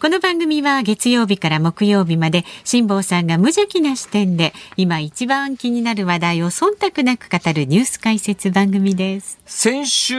この番組は月曜日から木曜日まで辛坊さんが無邪気な視点で今一番気になる話題を忖度なく語るニュース解説番組です。先週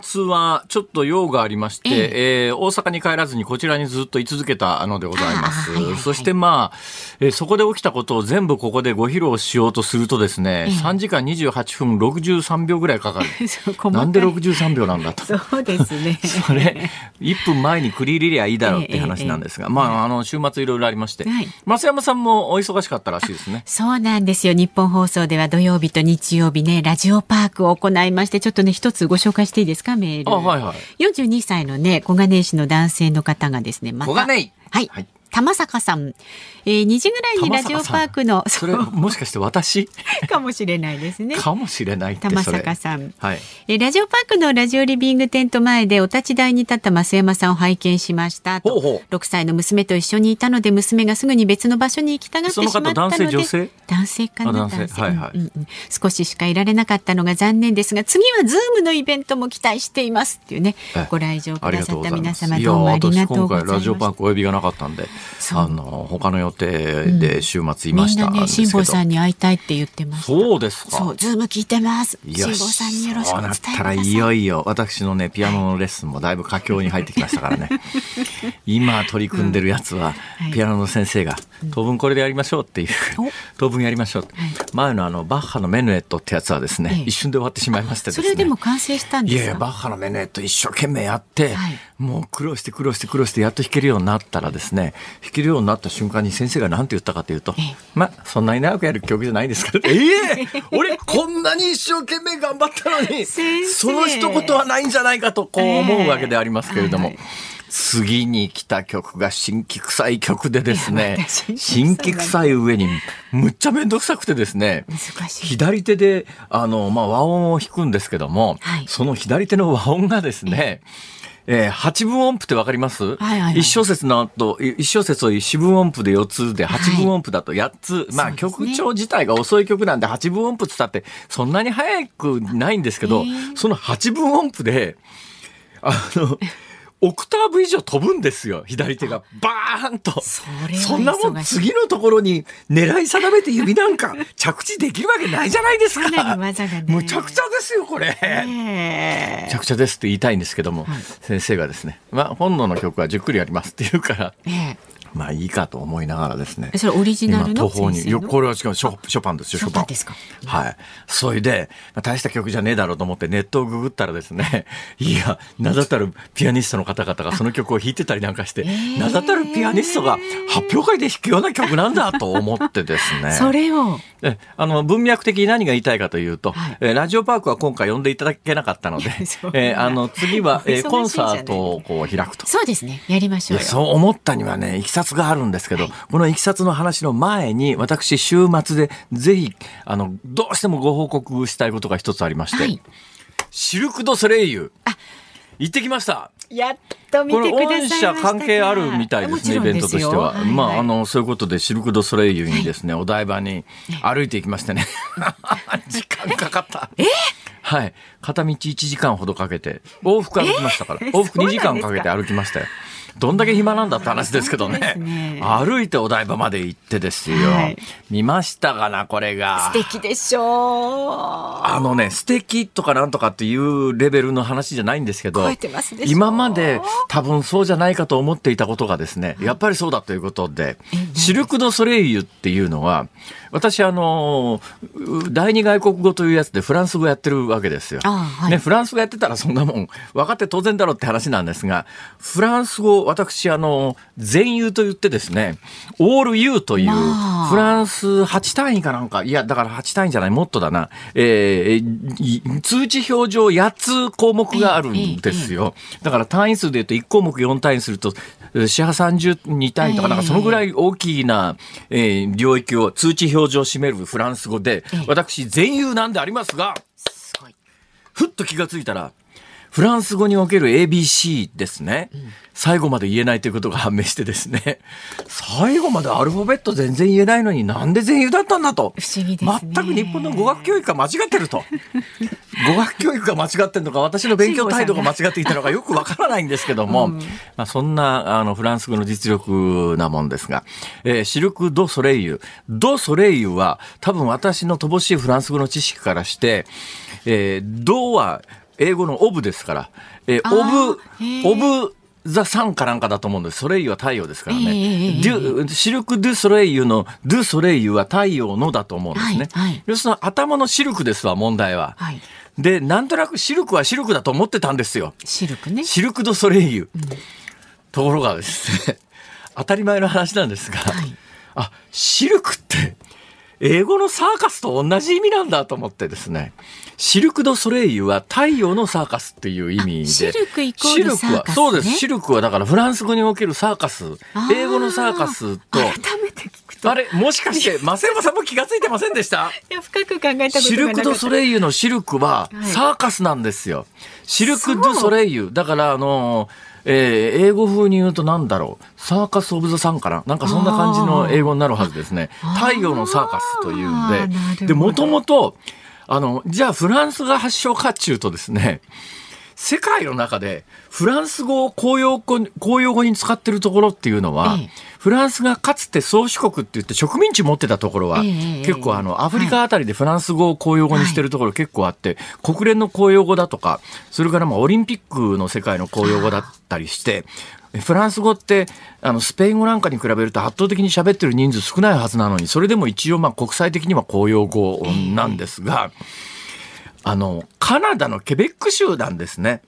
末はちょっと用がありまして、ええー大阪に帰らずにこちらにずっと居続けたのでございます。はいはいはいそしてまあ、えーそこで起きたことを全部ここでご披露しようとするとですね、3時間28分63秒ぐらいかかる。なんで63秒なんだと。そうですね。それ、1分前に繰り入れりゃいいだろうって話なんですが、まあ、あの、週末いろいろありまして、はい増山さんもお忙しかったらしいですね。そうなんですよ。日本放送では土曜日と日曜日ね、ラジオパークを行いまして、ちょっとね、一つご紹介していいですか、メール。あはいはい42歳のね、小金井市の男性の方がですね、また小金井はい。はい玉坂さん、えー、2時ぐらいにラジオパークの、それ、もしかして私？かもしれないですね。かもしれない玉。坂さん。はい。えーラジオパークのラジオリビングテント前でお立ち台に立った増山さんを拝見しましたと。ほうほう。6歳の娘と一緒にいたので娘がすぐに別の場所に行きたがってしまったのでその方男性女性？男性かなあ男性。はいはい。うん少ししかいられなかったのが残念ですが次はズームのイベントも期待していますっていうねえご来場くださった。皆様どうもありがとうございます今回ラジオパークお呼びがなかったんで、あの、他の予定で週末いましたんですけど。辛坊さんに会いたいって言ってましたそうですか。そうズーム聞いてます。辛坊さんによろしくお伝えくださそうなったらいよいよ。私のねピアノのレッスンもだいぶ佳境に入ってきましたからね。今取り組んでるやつは、はい。ピアノの先生が当分これでやりましょうっていう、お。当分やりましょう、前のあのバッハのメヌエットってやつはですね、ええ。一瞬で終わってしまいましてですね。それでも完成したんですか？いやいやバッハのメヌエット一生懸命やって、はい。もう苦労して苦労して苦労してやっと弾けるようになったらですね弾けるようになった瞬間に先生が何て言ったかというと、ええ。まあそんなに長くやる曲じゃないですから。ええ。俺こんなに一生懸命頑張ったのにその一言はないんじゃないかとこう思うわけでありますけれども。ええ。はい次に来た曲が新規臭い曲でですね新新規臭い上にむっちゃめんどくさくてですね左手であの、まあ、和音を弾くんですけども、はい。その左手の和音がですね、えー八分音符ってわかります、はいはいはい。一小節の後、い一小節を四分音符で4つで、八分音符だと8つ。まあそうですね。曲調自体が遅い曲なんで八分音符って言ったってそんなに速くないんですけど、その八分音符で、あの、オクターブ以上飛ぶんですよ。左手がバーンと。そんなもん次のところに狙い定めて指なんか 着地できるわけないじゃないですか。ねむちゃくちゃですよ、これ。えむちゃくちゃですって言いたいんですけども、はい先生がですね、まあ、本能の曲はじっくりやりますって言うから、ええまあいいかと思いながらですねえ。それオリジナルの今途方に。これは違う、ショショパンですよ、ショパンですかはい。それで、まあ、大した曲じゃねえだろうと思ってネットをググったらですね、いや、名だたるピアニストの方々がその曲を弾いてたりなんかして、ー名だたるピアニストが発表会で弾くような曲なんだと思ってですね。それをえあの文脈的に何が言いたいかというと、はいえーラジオパークは今回呼んでいただけなかったので えーあの次は、えコンサートをこう開くと。そうですねやりましょうそう思ったにはね、いきさつがあるんですけど、このいきさつの話の前に、私、週末でぜひ、あの、どうしてもご報告したいことが一つありまして、はいシルク・ド・ソレイユあ、行ってきました。やっと見てくださ関係あるみたいですね、イベントとしては。まあ、あのの、そういうことで、シルク・ド・ソレイユにですね、お台場に歩いていきましてね。時間かかった。え はい。片道1時間ほどかけて、往復歩きましたから。往復2時間かけて歩きましたよ。どんだけ暇なんだって話ですけどねね。歩いてお台場まで行ってですよ。はい見ましたかな、これが。素敵でしょうあのね、素敵とかなんとかっていうレベルの話じゃないんですけど超えてます今まで多分そうじゃないかと思っていたことがですね、やっぱりそうだということで、シルク・ド・ソレイユっていうのは、私あの、う第二外国語というやつでフランス語やってるわけですよ。あはいね、フランス語やってたらそんなもん分かって当然だろうって話なんですが、フランス語、私あの、全優と言ってですね、オール U という、まあ。フランス8単位かなんか、いや、だから8単位じゃない、もっとだな。えーい通知表上8つ項目があるんですよ。だから単位数で言うと1項目4単位すると、四波32単位とか、なんかそのぐらい大きな、えー領域を通知表上占めるフランス語で、私、全優なんでありますが、すごい。ふっと気がついたら、フランス語における ABC ですね。最後まで言えないということが判明してですね。最後までアルファベット全然言えないのになんで全員だったんだと。不思議ですね全く日本の語学教育が間違ってると。語学教育が間違ってるのか、私の勉強態度が間違っていたのかよくわからないんですけども、まあ、そんなあのフランス語の実力なもんですが、えーシルク・ド・ソレイユ。ド・ソレイユは多分私の乏しいフランス語の知識からして、えードは英語のオブですから、えーオブオブ、ザ・サンかなんかだと思うんです。ソレイユは太陽ですからね。ええええデュシルク・ドゥ・ソレイユのドゥ・ソレイユは太陽のだと思うんですね。はいはい要するに頭のシルクですわ、問題は。はい。で、なんとなくシルクはシルクだと思ってたんですよ。シルクね。シルク・ド・ソレイユ。ところがですね、当たり前の話なんですが、はいあ、シルクって、英語のサーカスと同じ意味なんだと思ってですね。シルク・ド・ソレイユは太陽のサーカスっていう意味で。あシルクイコールサーカスねシルクは、そうです。シルクはだからフランス語におけるサーカス。英語のサーカスと、改めて聞くと。あれ、もしかして、増山さんも気がついてませんでした？いや、深く考えたことがなか。シルク・ド・ソレイユのシルクははいサーカスなんですよ。シルク・ド・ソレイユ。だから、あの、えー英語風に言うとなんだろう。サーカス・オブ・ザ・サンかな？なんかそんな感じの英語になるはずですね。太陽のサーカスというんで。で、もともと、あの、じゃあフランスが発祥かっちゅうとですね、世界の中でフランス語を公用語に公用語に使ってるところっていうのは、ええ。フランスがかつて宗主国って言って植民地持ってたところは、ええ結構あのアフリカあたりでフランス語を公用語にしてるところ結構あって、国連の公用語だとかそれからまあオリンピックの世界の公用語だったりしてフランス語ってあのスペイン語なんかに比べると圧倒的に喋ってる人数少ないはずなのにそれでも一応まあ国際的には公用語なんですが、あのカナダのケベック州なんですね。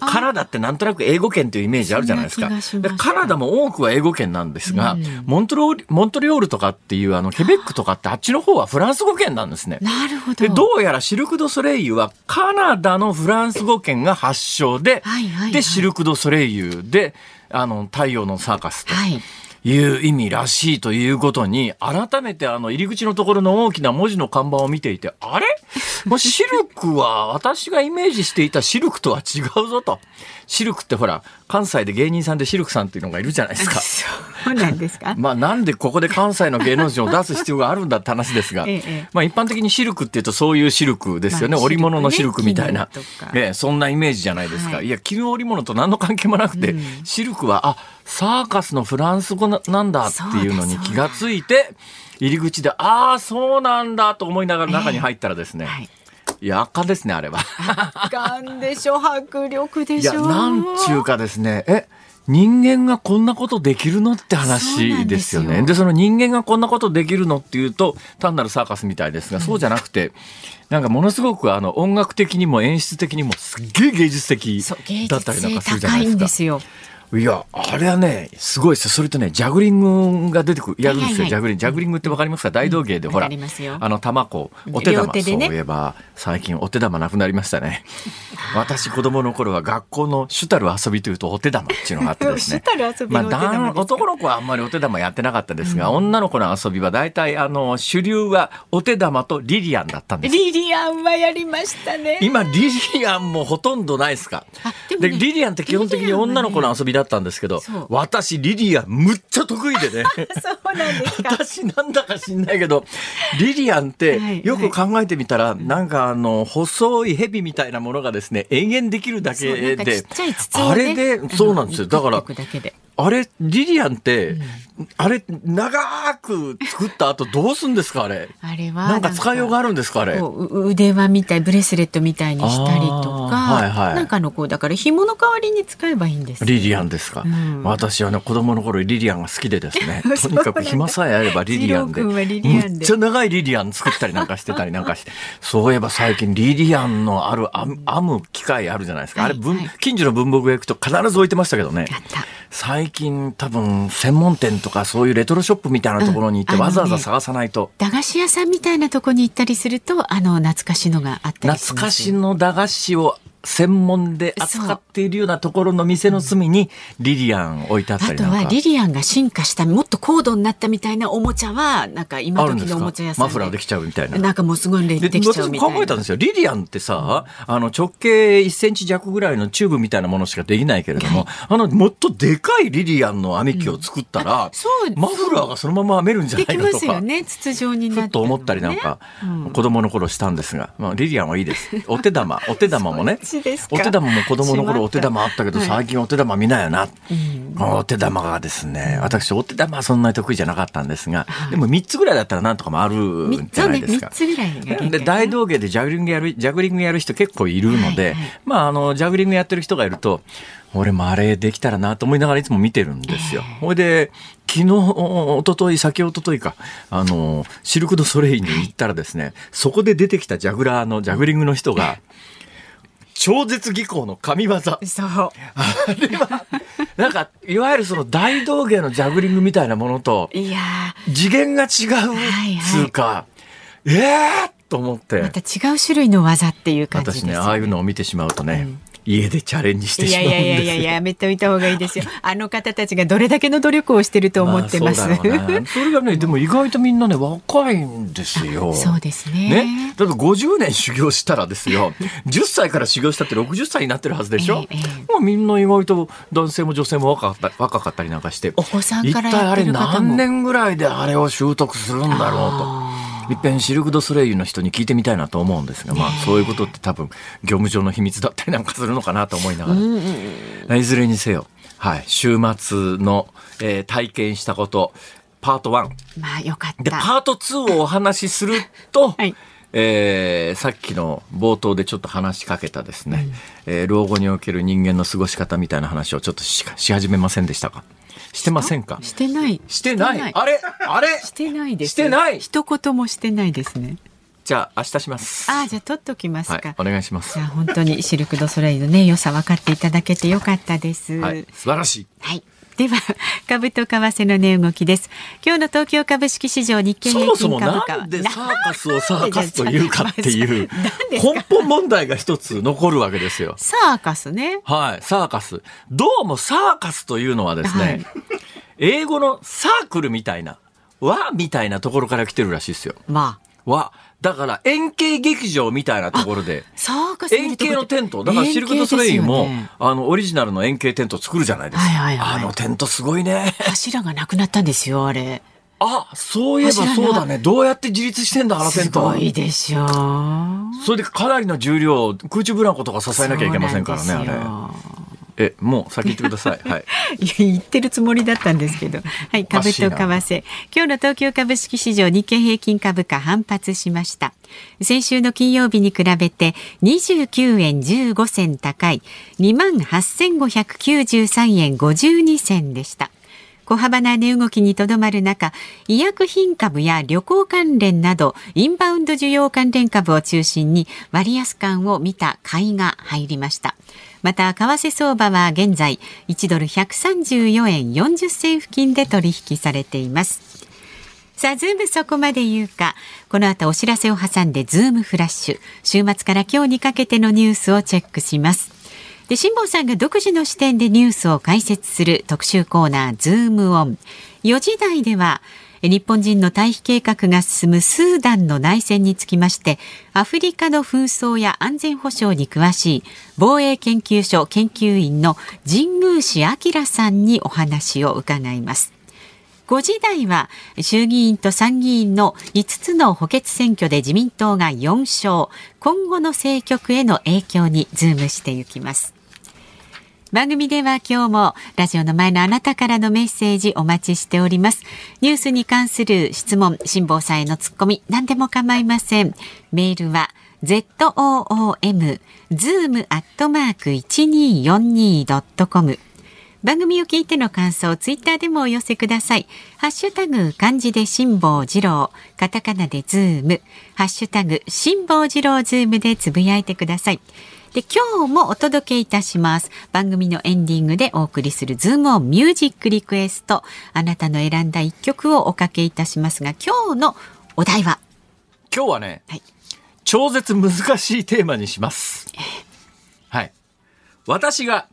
カナダってなんとなく英語圏というイメージあるじゃないですか。でカナダも多くは英語圏なんですが、うんモントロモントリオールとかっていうあのケベックとかってあっちの方はフランス語圏なんですね。なるほど。でどうやらシルク・ド・ソレイユはカナダのフランス語圏が発祥で、はいはいはいでシルク・ド・ソレイユであの太陽のサーカスとはい。いう意味らしいということに改めてあの入り口のところの大きな文字の看板を見ていてあれ？もうシルクは私がイメージしていたシルクとは違うぞと。シルクってほら関西で芸人さんでシルクさんっていうのがいるじゃないですか。そうなんですか？まあなんでここで関西の芸能人を出す必要があるんだって話ですが、ええまあ一般的にシルクっていうとそういうシルクですよね。まあ織物のシルクみたいなええそんなイメージじゃないですか。はいい、や、絹織物と何の関係もなくて、うんシルクは、あ、サーカスのフランス語ななんだっていうのに気がついて、入り口で、ああ、そうなんだと思いながら中に入ったらですね、はい。いや、赤ですね、あれは。ガンでしょ、迫力でいや、しょ。なんちゅうかですね、え、人間がこんなことできるのって話んでよね。でその人間がこんなことできるのっていうと、単なるサーカスみたいですが、そうじゃなくて、なんかものすごくあの音楽的にも演出的にもすっげえ芸術的だったりなんかするじゃないですか。いや、あれはね、すごいですよ。それとね、ジャグリングが出てくる、やるんですよ、はいはいはいジャグリング。ジャグリングってわかりますか？大道芸で、ほらあの、玉子、お手玉、ねそういえば、最近お手玉なくなりましたね。私、子供の頃は学校の主たる遊びというとお手玉っていうのがあってですね。主たる遊びまあ、男男の子はあんまりお手玉やってなかったですが、女の子の遊びは大体、あの、主流はお手玉とリリアンだったんです。リリアンはやりましたね。今、リリアンもほとんどないですか？でねリリアンって基本的に女の子の遊びだったんですけど、私リリアンむっちゃ得意でね。そうなんですか。私なんだか知んないけど リリアンってはいよく考えてみたら、なんかあの細い蛇みたいなものがですね延々できるだけでね。あれでそうなんですよ。だからあれリリアンって、あれ長く作った後どうすんですかあれ？あれはなんか使いようがあるんですかあれ？腕輪みたいブレスレットみたいにしたりとか、はいはい。なんかあのこうだから紐の代わりに使えばいいんですよ。リリアンですか、うん。私はね子供の頃リリアンが好きでですね。とにかく暇さえあればリリアンで二郎君はリリアンで。むっちゃ長いリリアン作ったりなんかしてたりなんかして そういえば最近リリアンのある編む機械あるじゃないですか、あれ文、はい近所の文房具屋行くと必ず置いてましたけどね。やった最近多分専門店とかそういうレトロショップみたいなところに行ってわざわざ探さないと、駄菓子屋さんみたいなとこに行ったりするとあの懐かしのがあったりします懐かしの駄菓子を専門で扱っているようなところの店の隅にリリアン置いてあったあとりなんか。はリリアンが進化したもっと高度になったみたいなおもちゃはなんか今時のおもちゃ屋さんマフラーできちゃうみたいな。なんかもうすごいででできちゃう私みたいな考えたんですよ。リリアンってさ、あの直径1センチ弱ぐらいのチューブみたいなものしかできないけれども、あのもっとでかいリリアンの編み機を作ったら、そうマフラーがそのまま編めるんじゃなできいかとか。ますよね筒状になってふっと思ったりなんか、子供の頃したんですが、まあ、リリアンはいいです。お手玉、お手玉もねそっちです、か？お手玉も子供の頃お手玉あったけど、最近お手玉見ないよな。お手玉がですね、私お手玉はそんなに得意じゃなかったんですが、でも3つぐらいだったらなんとか回るんじゃないですか。三つぐらいで大道芸でジャグリングやるジャグリングやる人結構いるので、はいはい。まああのジャグリングやってる人がいると俺もあれできたらなと思いながらいつも見てるんですよ。ほいで昨日一昨日先一昨日かあのシルク・ド・ソレイユに行ったらですね、そこで出てきたジャグラーのジャグリングの人が超絶技巧の神業。そう。あれはなんかいわゆるその大道芸のジャグリングみたいなものといや次元が違うはいつうか、ええー、と思って。ーまた違う種類の技っていう感じですよ私ねああいうのを見てしまうとね、家でチャレンジしていやいやいやいややめておいた方がいいですよ。あの方たちがどれだけの努力をしてると思ってます。あそうだろうな それがねでも意外とみんなね若いんですよそうですね。ね、だって50年修行したらですよ10歳から修行したって60歳になってるはずでしょ、ええええもうみんな意外と男性も女性も若かった若かったりなんかしてお子さん一から体あれやってる方も何年ぐらいであれを習得するんだろうと。いっぺんシルク・ド・ソレイユの人に聞いてみたいなと思うんですが、まあそういうことって多分業務上の秘密だったりなんかするのかなと思いながら、いずれにせよ、はい、週末の、えー体験したことパート1まあよかっで、た。パート2をお話しすると、はい。えーさっきの冒頭でちょっと話しかけたですね、えー老後における人間の過ごし方みたいな話をちょっとしし始めませんでしたか？してませんか？してない。してないあれ？あれ？してないです。してない？一言もしてないですね。じゃあ明日します。ああ、じゃあ取っときますか。はい、お願いしますじゃ。あ本当にシルク・ド・ソレイユのね良さ分かっていただけてよかったです。はい、素晴らしい。はい。では、株と為替の値動きです。今日の東京株式市場日経平そもそも均株価はなんでサーカスをサーカスというかっていう根本問題が一つ残るわけですよ。サーカスね。はい、サーカス。どうもサーカスというのはですね、はい英語のサークルみたいな、和みたいなところから来てるらしいですよ。まあ、和。だから円形劇場みたいなところで、円形のテント。だからシルク・ド・ソレイユも、ねあの、オリジナルの円形テント作るじゃないですか。はいはいはいあのテントすごいね。柱がなくなったんですよ、あれ。あ、そういえばそうだね。どうやって自立してんだ、あのテすント。ごいでしょう。それでかなりの重量、空中ブランコとか支えなきゃいけませんからね、あれ。え、もう先言ってください。はい。いや言ってるつもりだったんですけど。はい、株と為替。今日の東京株式市場日経平均株価反発しました。先週の金曜日に比べて29円15銭高い28,593円52銭でした。小幅な値動きにとどまる中、医薬品株や旅行関連など、インバウンド需要関連株を中心に割安感を見た買いが入りました。また、為替相場は現在、1ドル134円40銭付近で取引されています。さあ、ズームそこまで言うか。この後お知らせを挟んで、ズームフラッシュ。週末から今日にかけてのニュースをチェックします。で、辛坊さんが独自の視点でニュースを解説する特集コーナー、ズームオン。4時台では、日本人の退避計画が進むスーダンの内戦につきまして、アフリカの紛争や安全保障に詳しい防衛研究所研究員の神宮氏明さんにお話を伺います。5時台は衆議院と参議院の5つの補欠選挙で自民党が4勝今後の政局への影響にズームしていきます番組では今日もラジオの前のあなたからのメッセージお待ちしております。ニュースに関する質問辛坊さんへのツッコミ何でも構いません。メールは zoom zoom アットマーク 1242.com 番組を聞いての感想、ツイッターでもお寄せください。ハッシュタグ、漢字で辛坊治郎、カタカナでズーム、ハッシュタグ、辛坊治郎ズームでつぶやいてください。で、今日もお届けいたします。番組のエンディングでお送りするズームオンミュージックリクエスト。あなたの選んだ一曲をおかけいたしますが、今日のお題は、今日はね、はい、超絶難しいテーマにします。はい。私が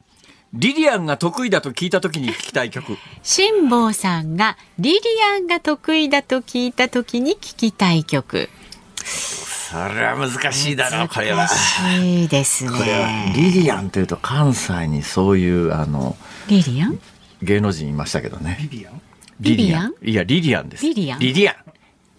リリアンが得意だと聞いた時に聞きたい曲。辛坊さんがリリアンが得意だと聞いた時に聞きたい曲。それは難しいだろう、これは。難しいですこれはね。リリアンというと関西にそういうあのリリアン？芸能人いましたけどね。リリアン？リリアン？いや、リリアンです。リリアン？リリアン。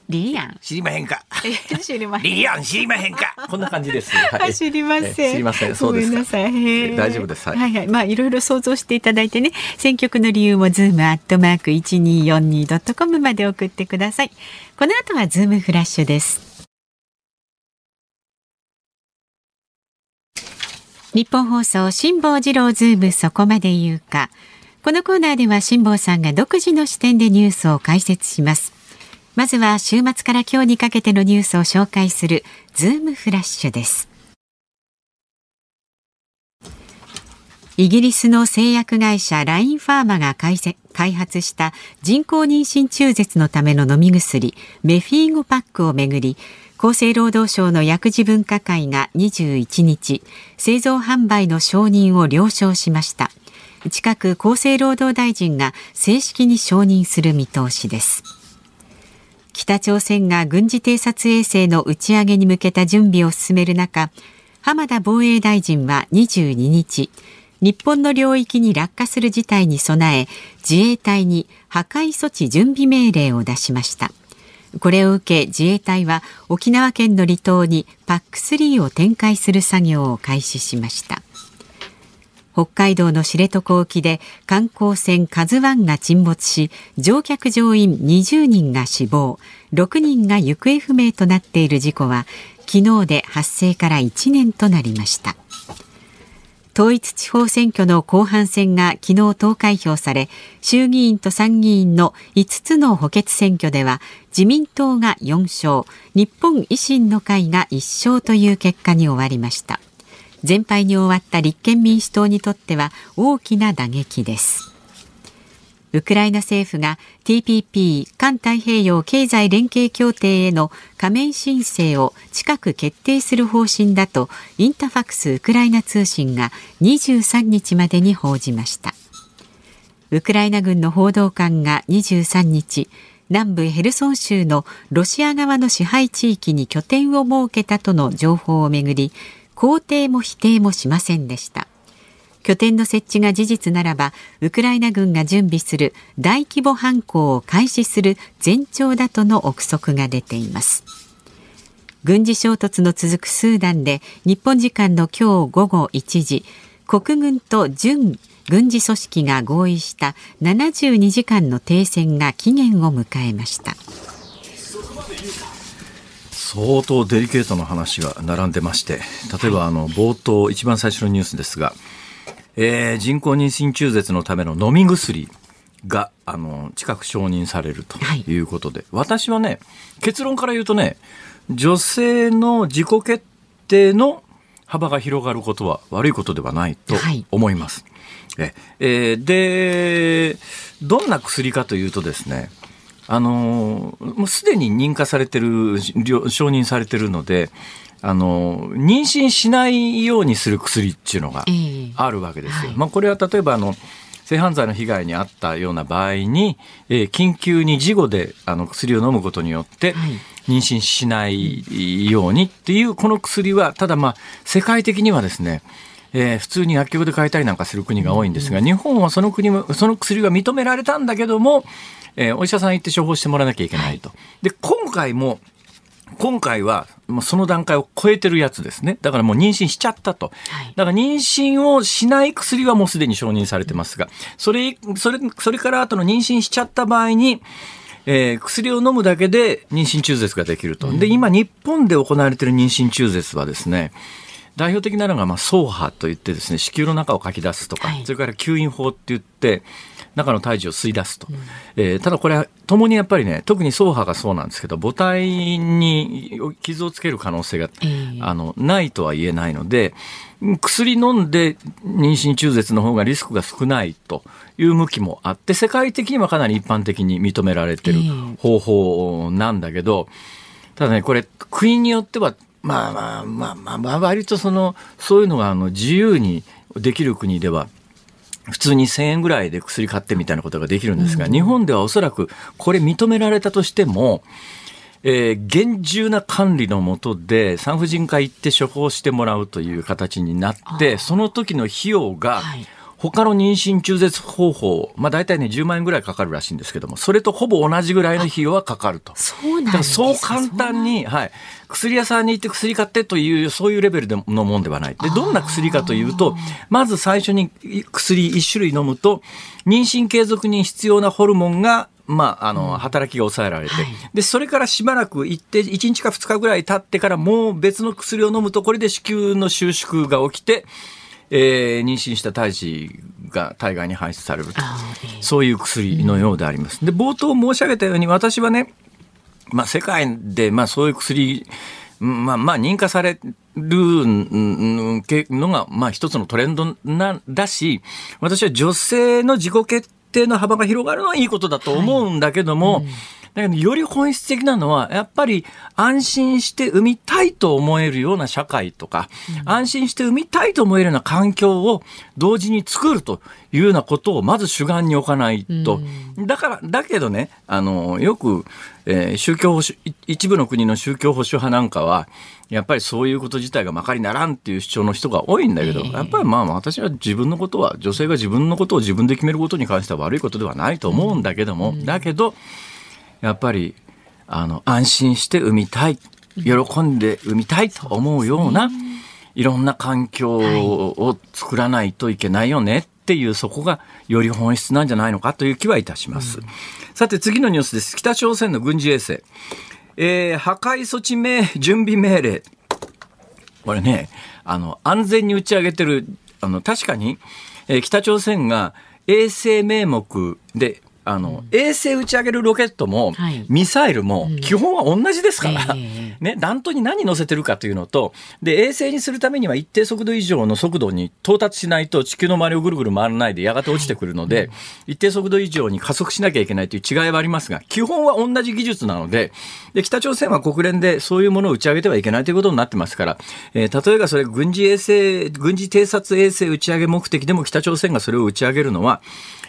リリアン？知りまへんか。え知りませんリリアン知りまへんか。こんな感じです。はあ知りません。え知りません。そうですか。ごめんなさい。大丈夫ですはいはいはい。まあいろいろ想像していただいてね、選曲の理由も zoom アットマーク一二四二ドットコムまで送ってください。この後はズームフラッシュです。ニッポン放送辛坊治郎ズームそこまで言うか。このコーナーでは辛坊さんが独自の視点でニュースを解説します。まずは週末から今日にかけてのニュースを紹介するズームフラッシュです。イギリスの製薬会社ラインファーマが開発した人工妊娠中絶のための飲み薬メフィーゴパックをめぐり厚生労働省の薬事分科会が21日製造販売の承認を了承しました。近く厚生労働大臣が正式に承認する見通しです。北朝鮮が軍事偵察衛星の打ち上げに向けた準備を進める中浜田防衛大臣は22日日本の領域に落下する事態に備え自衛隊に破壊措置準備命令を出しました。これを受け自衛隊は沖縄県の離島に PAC3 を展開する作業を開始しました。北海道の知床沖で観光船カズワンが沈没し乗客乗員20人が死亡6人が行方不明となっている事故は昨日で発生から1年となりました。統一地方選挙の後半戦が昨日投開票され衆議院と参議院の5つの補欠選挙では自民党が4勝日本維新の会が1勝という結果に終わりました。全敗に終わった立憲民主党にとっては大きな打撃です。ウクライナ政府が TPP 環太平洋経済連携協定への加盟申請を近く決定する方針だとインタファクスウクライナ通信が23日までに報じました。ウクライナ軍の報道官が23日南部ヘルソン州のロシア側の支配地域に拠点を設けたとの情報をめぐり肯定も否定もしませんでした。拠点の設置が事実ならばウクライナ軍が準備する大規模反攻を開始する前兆だとの憶測が出ています。軍事衝突の続くスーダンで日本時間の今日午後1時国軍と準軍事組織が合意した72時間の停戦が期限を迎えました。相当デリケートな話が並んでまして、例えばあの冒頭、一番最初のニュースですが、えー人工妊娠中絶のための飲み薬があの近く承認されるとい。うことで、私はね、結論から言うとね、女性の自己決定の幅が広がることは悪いことではないとはい。思います。ええーで、どんな薬かというとですね、あのーもうすでに認可されてる、了承認されてるので、あのー妊娠しないようにする薬っていうのがええ。あるわけですよ。はい。まあこれは例えばあの、性犯罪の被害に遭ったような場合に、えー緊急に事後であの薬を飲むことによって、はい。妊娠しないようにっていうこの薬は、ただまあ世界的にはですね、えー普通に薬局で買えたりなんかする国が多いんですが、日本はその国も、その薬が認められたんだけども、えーお医者さん行って処方してもらわなきゃいけないと。で、今回も、今回はその段階を超えてるやつですね。だからもう妊娠しちゃったと。はいだから妊娠をしない薬はもうすでに承認されてますが、それ、それ、それから後の妊娠しちゃった場合に、えー薬を飲むだけで妊娠中絶ができると。で、今日本で行われている妊娠中絶はですね、代表的なのが、まあ、走破といってですね、子宮の中をかき出すとか、はいそれから吸引法って言って、中の胎児を吸い出すと。えーただこれは、共にやっぱりね、特に走破がそうなんですけど、母体に傷をつける可能性が、ええ。あの、ないとは言えないので、薬飲んで妊娠中絶の方がリスクが少ないという向きもあって、世界的にはかなり一般的に認められてるええ。方法なんだけど、ただね、これ、国によっては、まあまあまあまあ、まあ、割とその、そういうのがあの自由にできる国では、普通に1000円ぐらいで薬買ってみたいなことができるんですが、日本ではおそらくこれ認められたとしても、えー、厳重な管理のもとで産婦人科行って処方してもらうという形になってその時の費用が、はい。他の妊娠中絶方法、まあ大体ね、10万円ぐらいかかるらしいんですけども、それとほぼ同じぐらいの費用はかかると。そうなんですそう簡単に、はい。薬屋さんに行って薬買ってという、そういうレベルでのもんではない。で、どんな薬かというと、まず最初に薬1種類飲むと、妊娠継続に必要なホルモンがまあ、あの、働きが抑えられて、はい、で、それからしばらく行って、1日か2日ぐらい経ってからもう別の薬を飲むと、これで子宮の収縮が起きて、えー、妊娠した胎児が体外に排出されると、そういう薬のようであります。で、冒頭申し上げたように、私はね、まあ、世界で、まあ、そういう薬、まあ、まあ、認可されるのが、まあ、一つのトレンドな、だし、私は女性の自己決定の幅が広がるのはいいことだと思うんだけども、はい。うん。だけど、より本質的なのは、やっぱり安心して産みたいと思えるような社会とか、うん、安心して産みたいと思えるような環境を同時に作るというようなことをまず主眼に置かないと。うん、だから、だけどね、あの、よく、えー、宗教保守、一部の国の宗教保守派なんかは、やっぱりそういうこと自体がまかりならんっていう主張の人が多いんだけど、やっぱりまあ私は自分のことは、女性が自分のことを自分で決めることに関しては悪いことではないと思うんだけども、だけど、やっぱりあの安心して産みたい喜んで産みたいと思うような、いろんな環境を作らないといけないよねっていうそこがより本質なんじゃないのかという気はいたします。うん、さて次のニュースです。北朝鮮の軍事衛星。えー、破壊措置命準備命令。これね、あの、安全に打ち上げてる、あの、確かに、えー、北朝鮮が衛星名目であの、衛星打ち上げるロケットも、ミサイルも、基本は同じですから、ね、弾頭に何乗せてるかというのと、で、衛星にするためには一定速度以上の速度に到達しないと地球の周りをぐるぐる回らないでやがて落ちてくるので、一定速度以上に加速しなきゃいけないという違いはありますが、基本は同じ技術なので、で、北朝鮮は国連でそういうものを打ち上げてはいけないということになってますから、えー、例えばそれ軍事衛星、軍事偵察衛星打ち上げ目的でも北朝鮮がそれを打ち上げるのは、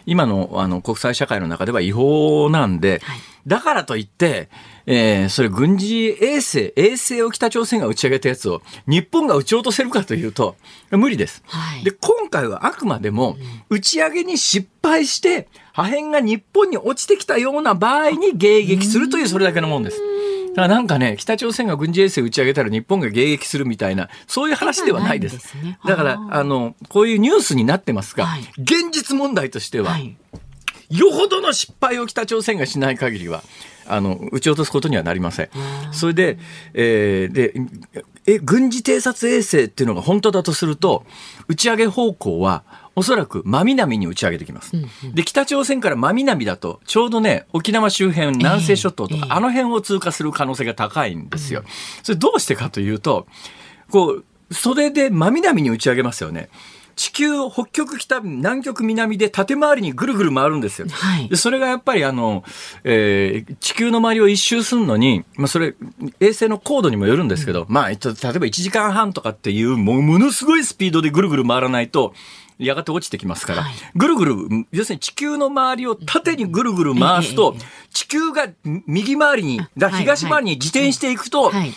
今のあの国際社会の中では違法なんで、はい、だからといって、えー、それ軍事衛星、衛星を北朝鮮が打ち上げたやつを日本が撃ち落とせるかというと、無理です。はい、で、今回はあくまでも打ち上げに失敗して、破片が日本に落ちてきたような場合に迎撃するというそれだけのもんです。だからなんかね、北朝鮮が軍事衛星打ち上げたら日本が迎撃するみたいな、そういう話ではないです。ですね、だから、あの、こういうニュースになってますが、はい、現実問題としては、はい、よほどの失敗を北朝鮮がしない限りは、あの、撃ち落とすことにはなりません。それで、えー、で、え、軍事偵察衛星っていうのが本当だとすると、打ち上げ方向は、おそらく真南に打ち上げてきます。うんうん、で、北朝鮮から真南だと、ちょうどね、沖縄周辺、南西諸島とか、えー、あの辺を通過する可能性が高いんですよ。それどうしてかというと、こう、袖で真南に打ち上げますよね。地球北極北南極南で縦回りにぐるぐる回るんですよ。はい、でそれがやっぱりあの、えー、地球の周りを一周するのに、まあ、それ衛星の高度にもよるんですけど、うん、まあ例えば1時間半とかっていうもものすごいスピードでぐるぐる回らないとやがて落ちてきますから、はい、ぐるぐる、要するに地球の周りを縦にぐるぐる回すと、地球が右回りに、が東回りに自転していくと、はい。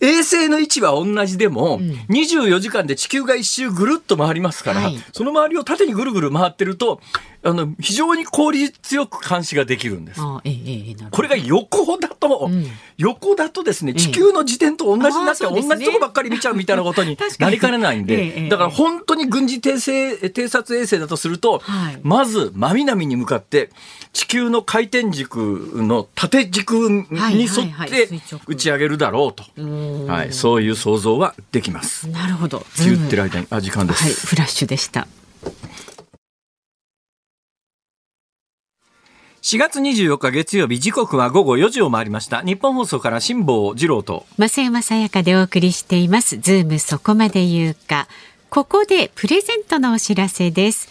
衛星の位置は同じでも、うん、24時間で地球が一周ぐるっと回りますから、はい、その周りを縦にぐるぐる回ってると、あの、非常に効率よく監視ができるんです。ええ、これが横だと、うん、横だとですね、地球の時点と同じになって、同じとこばっかり見ちゃうみたいなことに なりかねないんで、だから本当に軍事偵星偵察衛星だとすると、はい、まず真南に向かって、地球の回転軸の縦軸に沿って打ち上げるだろうと、はい、そういう想像はできます。なるほど。言ってる間に、あ、時間です。はい、フラッシュでした。4月24日月曜日時刻は午後4時を回りました。日本放送から辛坊治郎と。増山さやかでお送りしています。ズームそこまで言うか。ここでプレゼントのお知らせです。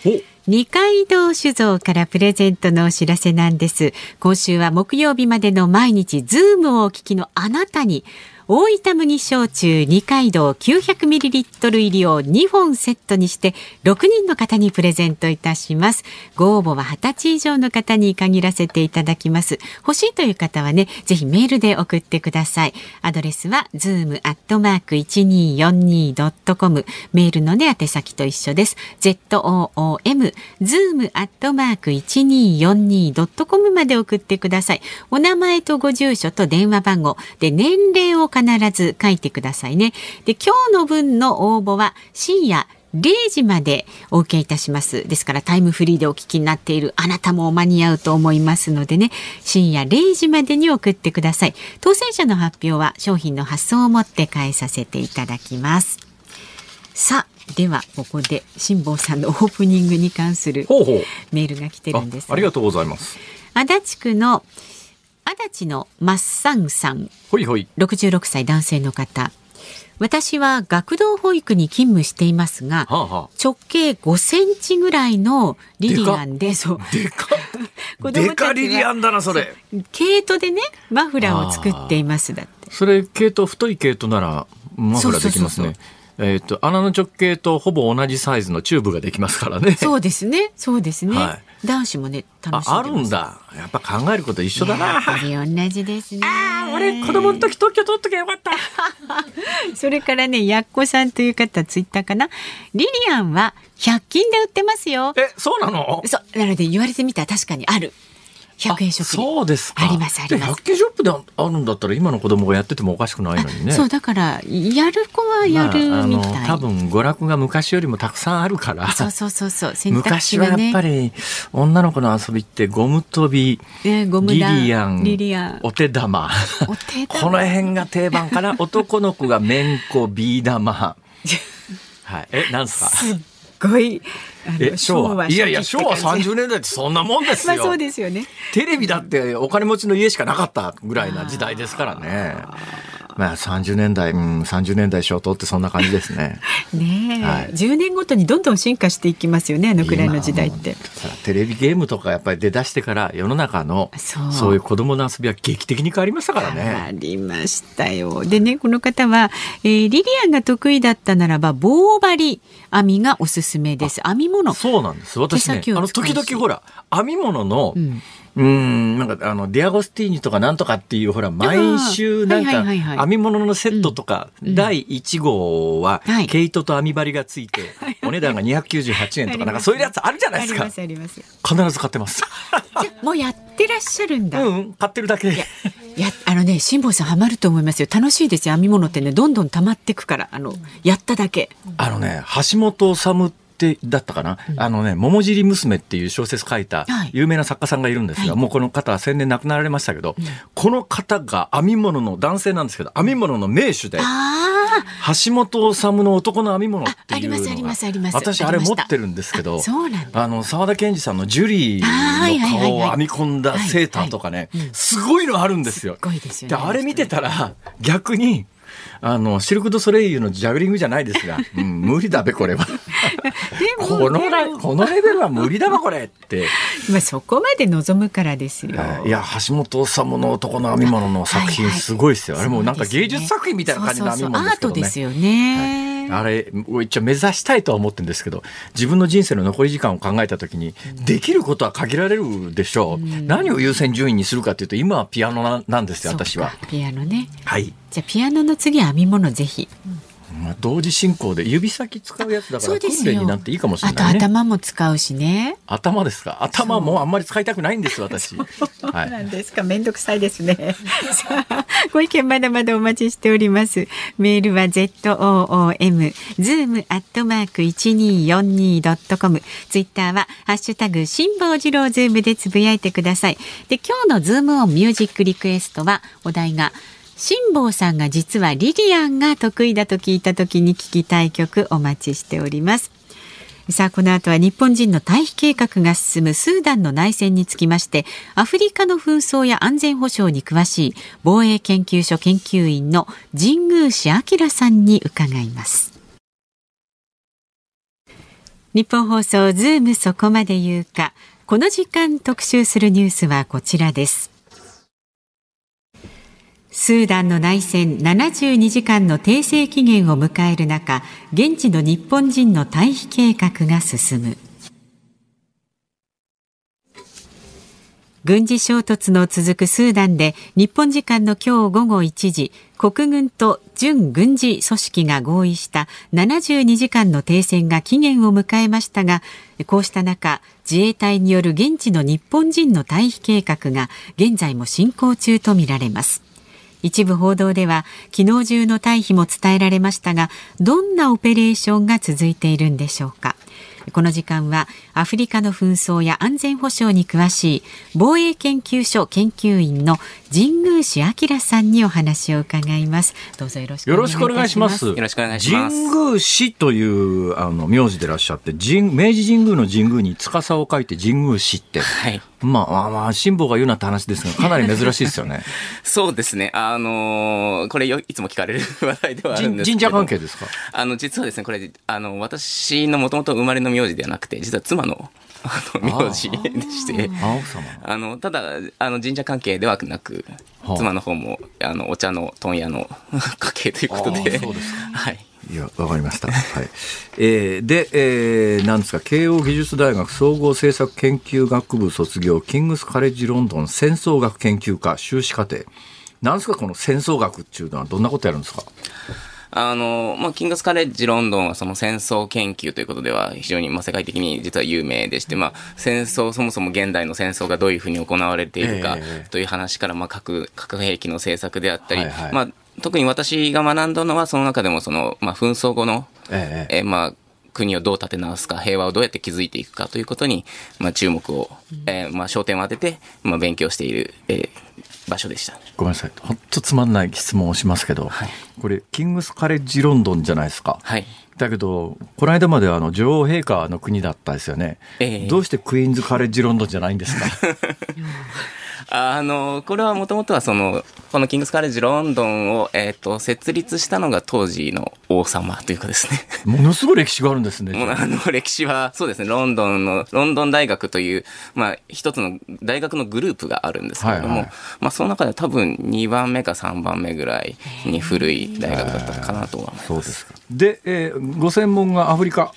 二階堂酒造からプレゼントのお知らせなんです。今週は木曜日までの毎日ズームをお聞きのあなたに大分麦焼酎二階堂 900ml 入りを2本セットにして6人の方にプレゼントいたします。ご応募は20歳以上の方に限らせていただきます。欲しいという方はねぜひメールで送ってください。アドレスは zoom アットマーク 1242.com メールのね宛先と一緒です。zoom zoom アットマーク 1242.com まで送ってください。お名前とご住所と電話番号。で年齢を必ず書いてくださいね。で今日の分の応募は深夜0時までお受けいたします。ですからタイムフリーでお聞きになっているあなたも間に合うと思いますのでね。深夜0時までに送ってください。当選者の発表は商品の発送をもって返させていただきます。さあではここで辛坊さんのオープニングに関するメールが来てるんです。ありがとうございます。足立区の足立のマッサンさんほいほい66歳男性の方私は学童保育に勤務していますが、はあはあ、直径5センチぐらいのリリアンで、そう。でか でかリリアンだな、それ。毛糸でね、マフラーを作っています、だって。それ、毛糸、太い毛糸なら、マフラーできますね。そうそうそうそうえっ、ー、と、穴の直径とほぼ同じサイズのチューブができますからね。そうですね。そうですね。はい、男子もね、楽しああるんだ。やっぱ考えること一緒だな。やっぱり同じですね。ああ、俺子供の時特許取っときゃよかった。それからね、やっこさんという方、ツイッターかな。リリアンは100均で売ってますよ。え、そうなの？そう。なので言われてみたら確かにある。100円ショップそうですありますあります。100円ショップであるんだったら今の子供がやっててもおかしくないのにね。そうだからやる子はやるみたい、まあ、多分娯楽が昔よりもたくさんあるから。そうそうそうそう、ね、昔はやっぱり女の子の遊びってゴム跳び、ね、ゴムリリアンリリアン。お手玉。この辺が定番かな。男の子がめんこビー玉。はい。えなんすか？すごいえ昭和？いやいや昭和30年代ってそんなもんですよ。まあそうですよね。テレビだってお金持ちの家しかなかったぐらいな時代ですからね。まあ30年代、うん、30年代初頭ってそんな感じですね。ねえ、はい、10年ごとにどんどん進化していきますよね、あのくらいの時代って。テレビゲームとかやっぱり出だしてから世の中のそういう子供の遊びは劇的に変わりましたからね。ありましたよ。でね、この方は、えー、リリアンが得意だったならば棒針編みがおすすめです。編み物。そうなんです。私ね、あの時々ほら編み物の、うんうん、なんかあの、ディアゴスティーニとかなんとかっていう、ほら、毎週なんか、編み物のセットとか、第1号は、毛糸と編み針がついて、お値段が298円とか、なんかそういうやつあるじゃないですか。必ず買ってます。もうやってらっしゃるんだ。うん、買ってるだけ。いや、あのね、辛坊さんハマると思いますよ。楽しいですよ。編み物ってね、どんどん溜まっていくから、あの、やっただけ。あのね、橋本治ってだったかな、うん、あのね「桃尻娘」っていう小説書いた有名な作家さんがいるんですが、はい、もうこの方は先年亡くなられましたけど、うん、この方が編み物の男性なんですけど編み物の名手で。橋本治の男の編み物っていうのが私あれ持ってるんですけどあの沢田研二さんのジュリーの顔を編み込んだセーターとかねすごいのあるんですよ。であれ見てたら逆にあのシルク・ド・ソレイユのジャグリングじゃないですが、うん、無理だべこれは。このこのレベルは無理だわこれって。まあそこまで望むからですよ。いや橋本治の男の編み物の作品すごいですよ、はいはい、あれもなんか芸術作品みたいな感じの編み物ですけどね。アートですよね、はい。あれ一応目指したいとは思ってるんですけど自分の人生の残り時間を考えた時に、できることは限られるでしょう、うん、何を優先順位にするかというと今はピアノなんですよ私は。ピアノね。はい。じゃあピアノの次は編み物ぜひ、まあ、同時進行で指先使うやつだから訓練になっていいかもしれない、ね、あと頭も使うしね。頭ですか？頭もあんまり使いたくないんです私。そうなんですか、面倒くさいですね。ご意見まだまだお待ちしております。メールは ZOOM zoom アットマーク 1242.com ツイッターはハッシュタグ辛坊治郎ズームでつぶやいてください。で今日のズームオンミュージックリクエストはお題が「辛坊さんが実はリリアンが得意だと聞いた時に聞きたい曲お待ちしております。さあこの後は日本人の退避計画が進むスーダンの内戦につきましてアフリカの紛争や安全保障に詳しい防衛研究所研究員の神宮氏明さんに伺います。日本放送ズームそこまで言うか。この時間特集するニュースはこちらです。スーダンの内戦72時間の停戦期限を迎える中現地の日本人の退避計画が進む。軍事衝突の続くスーダンで日本時間の今日午後1時国軍と準軍事組織が合意した72時間の停戦が期限を迎えましたがこうした中自衛隊による現地の日本人の退避計画が現在も進行中とみられます。一部報道では昨日中の退避も伝えられましたがどんなオペレーションが続いているんでしょうか。この時間はアフリカの紛争や安全保障に詳しい防衛研究所研究員の神宮市明さんにお話を伺います。どうぞよろしくお願いします。よろしくお願いします。神宮市というあの名字でいらっしゃって神明治神宮の神宮に司を書いて神宮市って、はい、まあまあまあ辛抱が言うなって話ですがかなり珍しいですよね。そうですね。あのー、これよいつも聞かれる話題ではあるんです神社関係ですか？あの実はですねこれあの私のもともと生まれの名字ではなくて実は妻のあの名字でして。あのただあの神社関係ではなく妻の方もあのお茶の問屋の 家系ということで。はい。いや、わかりました。はい。えー、で、えー、なんですか、慶応義塾大学総合政策研究学部卒業、キングスカレッジロンドン戦争学研究科修士課程。なんですか、この戦争学っていうのは。どんなことやるんですか？あの、まあ、キングスカレッジロンドンはその戦争研究ということでは非常に、まあ、世界的に実は有名でして、まあ、戦争、そもそも現代の戦争がどういうふうに行われているかという話から、まあ、核、核兵器の政策であったり、はいはい、まあ、特に私が学んだのは、その中でもその、まあ、紛争後の、ええ。えまあ、国をどう立て直すか、平和をどうやって築いていくかということに、まあ、注目を、えー、まあ、焦点を当てて、まあ、勉強している、えー、場所でした。ごめんなさい。本当つまんない質問をしますけど、はい、これ、キングスカレッジロンドンじゃないですか。はい。だけど、この間まではあの女王陛下の国だったですよね。えー、どうしてクイーンズカレッジロンドンじゃないんですか？あの、これはもともとはその、このキングスカレッジロンドンを、えっ、ー、と、設立したのが当時の王様というかですね。ものすごい歴史があるんですね。あの、歴史は、そうですね、ロンドンの、ロンドン大学という、まあ、一つの大学のグループがあるんですけれども、はいはい、まあ、その中で多分2番目か3番目ぐらいに古い大学だったかなとは思います。そうですか。で、えー、ご専門がアフリカ。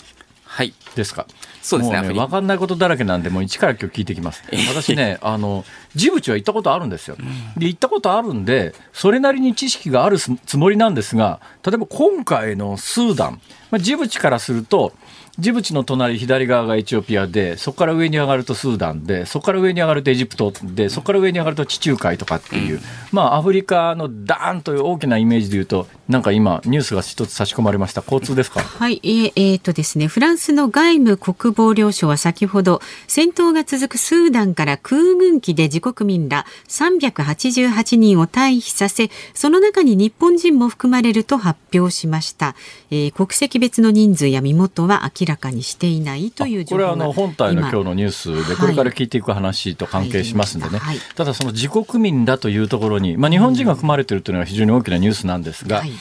はい。ですか？そうですね。ね分かんないことだらけなんで、もう一から今日聞いてきます。私ね、あの、ジブチは行ったことあるんですよ。で、行ったことあるんで、それなりに知識があるつもりなんですが、例えば今回のスーダン、まあ、ジブチからすると、ジブチの隣左側がエチオピアでそこから上に上がるとスーダンでそこから上に上がるとエジプトでそこから上に上がると地中海とかっていう、うん、まあアフリカのダーンという大きなイメージでいうとなんか今ニュースが一つ差し込まれました。交通ですか？はいえー、えー、とですねフランスの外務国防領省は先ほど戦闘が続くスーダンから空軍機で自国民ら388人を退避させその中に日本人も含まれると発表しました、えー、国籍別の人数や身元は明らかにしていないというこれはあの本体の今日のニュースでこれから聞いていく話と関係しますんでね、はい。はい、ただその自国民だというところに、まあ、日本人が含まれているというのは非常に大きなニュースなんですが、はい。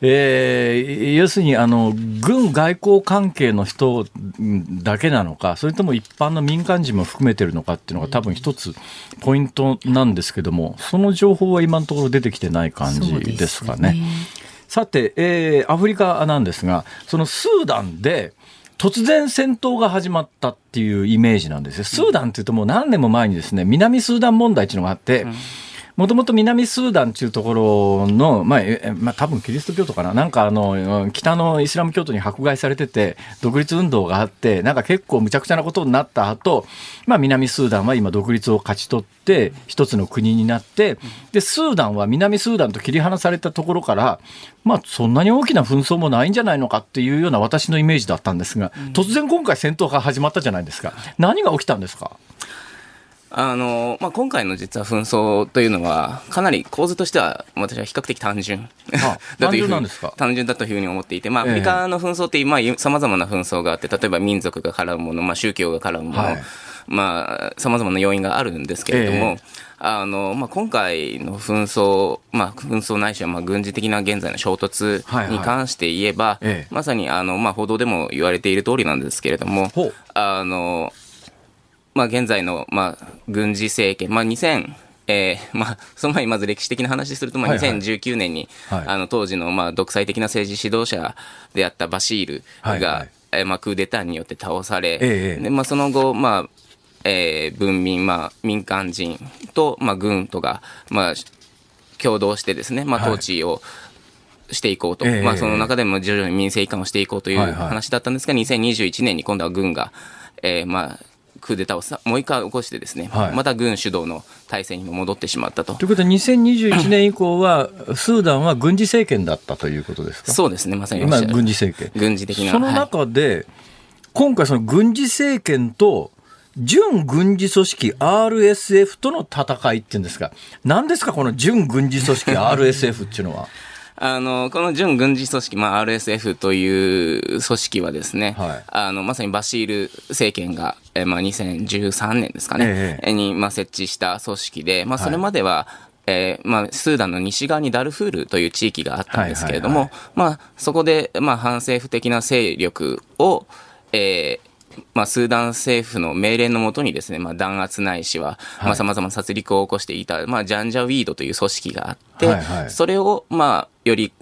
えー、要するにあの軍外交関係の人だけなのか、それとも一般の民間人も含めてるのかっていうのが多分一つポイントなんですけども、その情報は今のところ出てきてない感じですかね。さて、えー、アフリカなんですが、そのスーダンで、突然戦闘が始まったっていうイメージなんですよ。スーダンって言うともう何年も前にですね、南スーダン問題っていうのがあって、うんもともと南スーダンっていうところの、まあ、まあ、多分キリスト教徒かな、なんかあの、北のイスラム教徒に迫害されてて、独立運動があって、なんか結構むちゃくちゃなことになった後、まあ、南スーダンは今独立を勝ち取って、一つの国になって、で、スーダンは南スーダンと切り離されたところから、まあ、そんなに大きな紛争もないんじゃないのかっていうような私のイメージだったんですが、突然今回戦闘が始まったじゃないですか。何が起きたんですか？あの、まあ、今回の実は紛争というのは、かなり構図としては、私は比較的単純。だという単純単純だというふうに思っていて、まあ、アフリカの紛争って、まあ、様々な紛争があって、例えば民族が絡むもの、まあ、宗教が絡むもの、はい、まあ、様々な要因があるんですけれども、えあの、まあ、今回の紛争、まあ、紛争ないしは、まあ、軍事的な現在の衝突に関して言えば、はいはい、まさに、あの、まあ、報道でも言われている通りなんですけれども、あの、まあ、現在の、まあ、軍事政権、まあ、2000えーまあ、その前にまず歴史的な話すると、まあ、はいはい。2019年に、はい。あの当時のまあ独裁的な政治指導者であったバシールが、はいはい。えーまあ、クーデターによって倒され、ええでまあ、その後、まあえー文民、まあ、民間人と、まあ、軍とが、まあ、共同してですね、まあ、はい。統治をしていこうと、ええまあ、その中でも徐々に民政移管をしていこうというはいはい。話だったんですが、2021年に今度は軍が、えーまあ、クーデターをさもう一回起こしてですね、はいまた軍主導の体制にも戻ってしまったと。ということで、2021年以降は、スーダンは軍事政権だったということですか？そうですね、まさに今、軍事政権。軍事的な。そのはい中で、今回、その軍事政権と、準軍事組織 RSF との戦いっていうんですか、何ですか、この準軍事組織 RSF っていうのは？あの、この準軍事組織、まあ、RSF という組織はですね、はい。あの、まさにバシール政権が、えまあ、2013年ですかね、ええに、まあ、設置した組織で、まあ、はい。それまでは、えーまあ、スーダンの西側にダルフールという地域があったんですけれども、はい。まあ、そこで、まあ、反政府的な勢力を、えーまあ、スーダン政府の命令のもとにですね、まあ、弾圧ないしは、まあ、様々な殺戮を起こしていた、まあ、ジャンジャウィードという組織があって、はいはい。それを、まあ、より、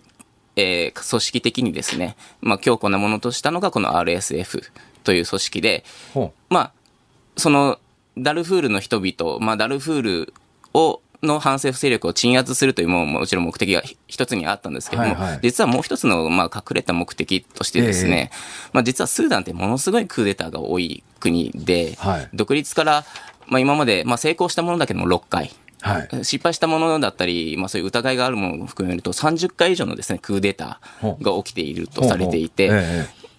えー組織的にですね、まあ、強固なものとしたのがこの RSF という組織で、ほまあ、そのダルフールの人々、まあ、ダルフールをの反政府勢力を鎮圧するというももちろん目的が一つにあったんですけども、はいはい。実はもう一つの、まあ、隠れた目的としてですね、まあ、実はスーダンってものすごいクーデターが多い国で、はい。独立から、まあ、今まで、まあ、成功したものだけでも6回。はい。失敗したものだったり、まあ、そういう疑いがあるものを含めると30回以上のです、ね、クーデターが起きているとされていて、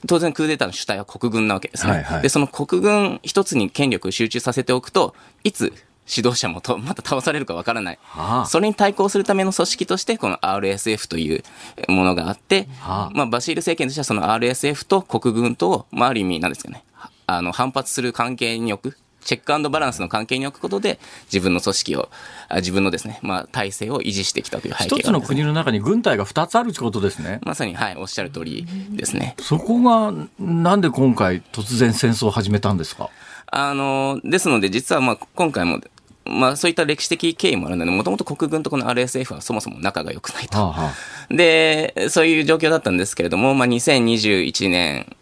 当然クーデターの主体は国軍なわけですね。はいはい。で、その国軍一つに権力を集中させておくと、いつ指導者もと また倒されるかわからない。はあそれに対抗するための組織として、この RSF というものがあって、はあまあ、バシール政権としてはその RSF と国軍と、まあ、ある意味なんですかね、あの、反発する関係に置く。チェックバランスの関係に置くことで、自分の組織を、あ自分のですね、まあ、体制を維持してきたという背景があ一つの国の中に軍隊が2つあるってことですね。まさに、はい、おっしゃる通りですね。そこが、なんで今回突然戦争を始めたんですか？あの、ですので、実はまあ今回も、まあそういった歴史的経緯もあるので、もともと国軍とこの RSF はそもそも仲が良くないと。はあはあで、そういう状況だったんですけれども、まあ2021年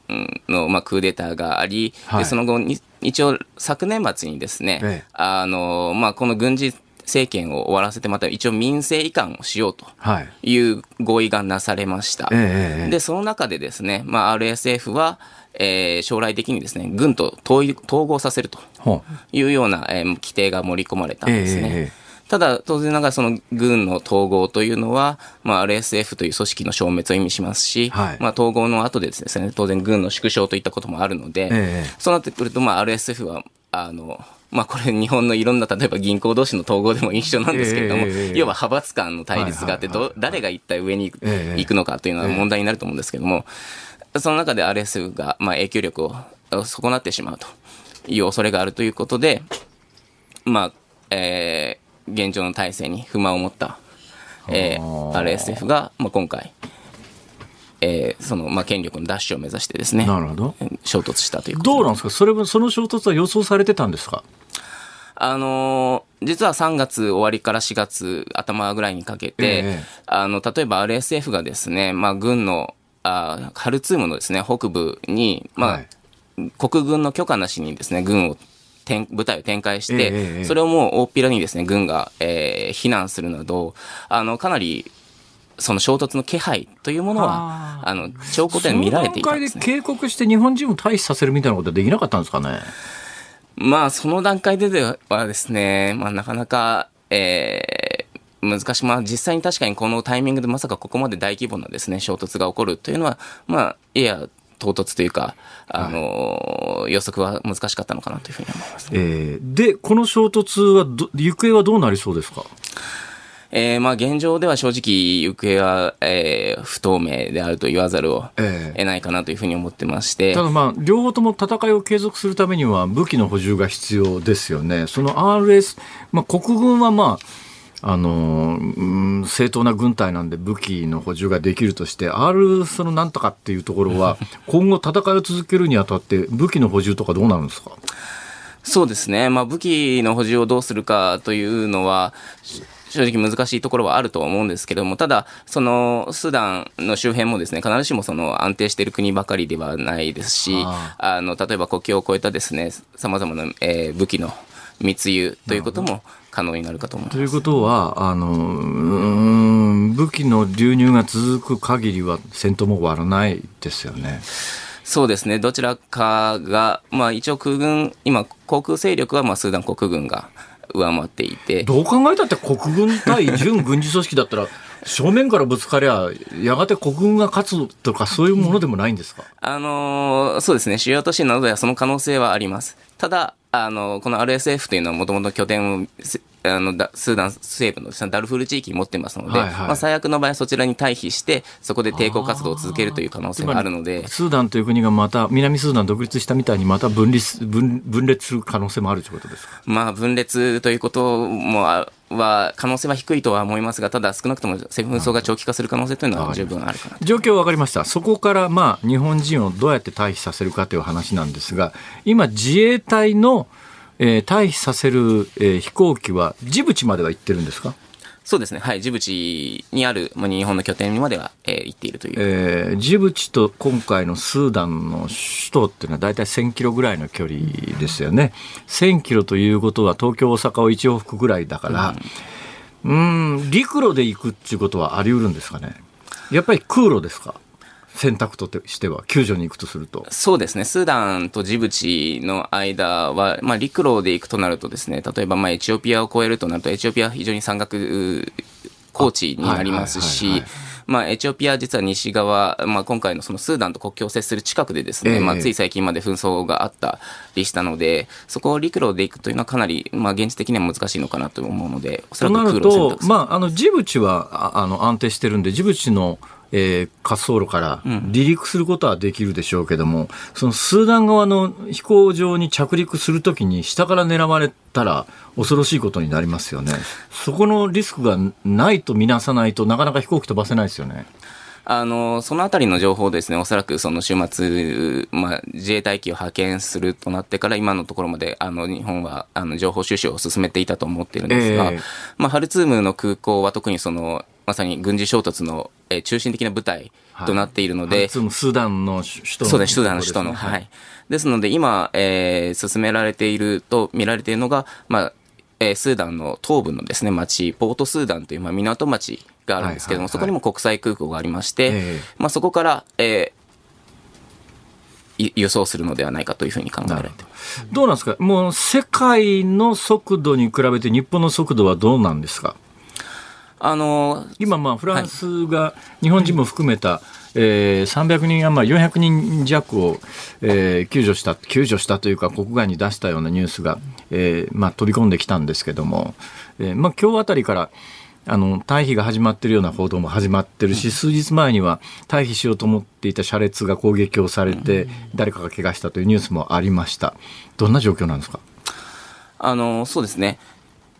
のまあクーデターがあり、はいでその後に、一応昨年末にですね、ええあの、まあこの軍事政権を終わらせて、また一応民政移管をしようとはい。いう合意がなされました。ええええで、その中でですね、まあ、RSF は、えー将来的にですね、軍と統合させるというような、えー規定が盛り込まれたんですね。ええ。ええただ、当然ながらその軍の統合というのは、まあ、RSF という組織の消滅を意味しますし、はい。まあ、統合の後でですね、当然軍の縮小といったこともあるので、ええそうなってくると、まあ、RSF は、あの、まあ、これ日本のいろんな、例えば銀行同士の統合でも一緒なんですけれども、要は派閥間の対立があって、誰が一体上にええ。行くのかというのは問題になると思うんですけども、その中で RSF が、まあ、影響力を損なってしまうという恐れがあるということで、まあ、えー現状の体制に不満を持った、えー RSF が、まあ、今回、えーその、まあ、権力の奪取を目指してですね、なるほど。衝突したというどうなんですか？それも、その衝突は予想されてたんですか？あのー実は3月終わりから4月頭ぐらいにかけて、ええ。あの、例えば RSF がですね、まあ、軍の、あハルツームのですね、北部に、まあ、はい。国軍の許可なしにですね、軍を展部隊を展開して、えそれをもう大っぴらにですね、軍が、えー非難するなど、あの、かなり、その衝突の気配というものは、あの、兆候で見られていたんですね。その段階で警告して日本人を退避させるみたいなことはできなかったんですかね？まあ、その段階でではですね、まあ、なかなか、えー難しい。まあ、実際に確かにこのタイミングでまさかここまで大規模なですね、衝突が起こるというのは、まあ、いや、唐突というか、あの、予測は難しかったのかなというふうに思います。えーで、この衝突はど、行方はどうなりそうですか？えーまあ、現状では正直、行方は、えー不透明であると言わざるをええ得ないかなというふうに思ってまして、ただまあ、両方とも戦いを継続するためには武器の補充が必要ですよね。その RS、まあ、国軍はまあ、あのうん正当な軍隊なんで武器の補充ができるとして、R そのなんとかっていうところは、今後戦いを続けるにあたって武器の補充とかどうなるんですか？そうですね。まあ、武器の補充をどうするかというのは、正直難しいところはあると思うんですけども、ただ、その、スーダンの周辺もですね、必ずしもその安定している国ばかりではないですし、ああの、例えば国境を越えたですね、様々な、えー、武器の密輸ということも可能になるかと思います。ということは、あの、武器の流入が続く限りは戦闘も終わらないですよね。そうですね。どちらかが、まあ一応空軍、今、航空勢力はまあスーダン国軍が上回っていて。どう考えたって国軍対準軍事組織だったら、正面からぶつかりゃ、やがて国軍が勝つとか、そういうものでもないんですか？あのー、そうですね。主要都市などではその可能性はあります。ただ、あの、この RSF というのはもともと拠点をあのスーダン西部のダルフール地域に持ってますので、はいはい、まあ、最悪の場合そちらに退避してそこで抵抗活動を続けるという可能性があるので。スーダンという国がまた南スーダン独立したみたいにまた分立分分裂する可能性もあるということですか、まあ、分裂ということもは可能性は低いとは思いますがただ少なくとも戦争が長期化する可能性というのは十分あるかな状況分かりました。そこからまあ日本人をどうやって退避させるかという話なんですが今自衛隊のえー、退避させる、えー、飛行機はジブチまでは行ってるんですか？そうですね。はい。ジブチにある、まあ、日本の拠点までは、えー、行っているという。えー、ジブチと今回のスーダンの首都っていうのは大体1000キロぐらいの距離ですよね。1000キロということは東京、大阪を1往復ぐらいだから、うん、ん、陸路で行くっていうことはあり得るんですかね？やっぱり空路ですか？選択としては、救助に行くとすると。そうですね。スーダンとジブチの間は、まあ、陸路で行くとなるとですね、例えば、まあ、エチオピアを越えるとなると、エチオピアは非常に山岳高地になりますし、まあ、エチオピア実は西側、まあ、今回のそのスーダンと国境を接する近くでですね、えー、まあ、つい最近まで紛争があったりしたので、そこを陸路で行くというのはかなり、まあ、現実的には難しいのかなと思うので、おそらく空路選択と、まあ、あの、ジブチはあの安定してるんで、ジブチのえー、滑走路から離陸することはできるでしょうけども、うん、そのスーダン側の飛行場に着陸するときに下から狙われたら恐ろしいことになりますよね。そこのリスクがないとみなさないとなかなか飛行機飛ばせないですよね。あの、そのあたりの情報ですね、おそらくその週末、まあ、自衛隊機を派遣するとなってから今のところまで、あの、日本は、あの、情報収集を進めていたと思っているんですが、えー、まあ、ハルツームの空港は特にその、まさに軍事衝突の、えー、中心的な舞台となっているので、はい、スーダンの首都の、そうです、スーダンの首都の、はい。ですので、今、えー、進められていると見られているのが、まあ、えー、スーダンの東部のですね、町、ポートスーダンという、まあ、港町があるんですけども、そこにも国際空港がありまして、えー、まあ、そこから、えー、輸送するのではないかというふうに考えられてどうなんですか？もう世界の速度に比べて日本の速度はどうなんですか？あの今、まあ、フランスが日本人も含めた、はいえー、300人余り、400人弱を、えー、救助した、救助したというか、国外に出したようなニュースが、えーまあ、飛び込んできたんですけども、えーまあ今日あたりから、あの退避が始まっているような報道も始まってるし、数日前には退避しようと思っていた車列が攻撃をされて、誰かが怪我したというニュースもありました。どんな状況なんですか？あのそうですね。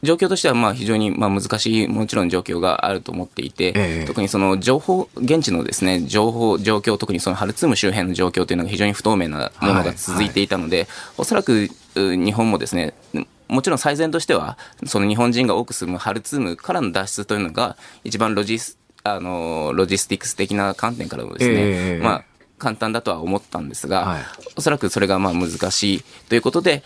状況としてはまあ非常にまあ難しいもちろん状況があると思っていて、えー、特にその情報、現地のですね情報、状況、特にそのハルツーム周辺の状況というのが非常に不透明なものが続いていたので、はい。はい、おそらく日本もですねもちろん最善としては、その日本人が多く住むハルツームからの脱出というのが、一番ロジスあのロジスティクス的な観点からもですね、えー、まあ、簡単だとは思ったんですが、はい、おそらくそれがまあ難しいということで、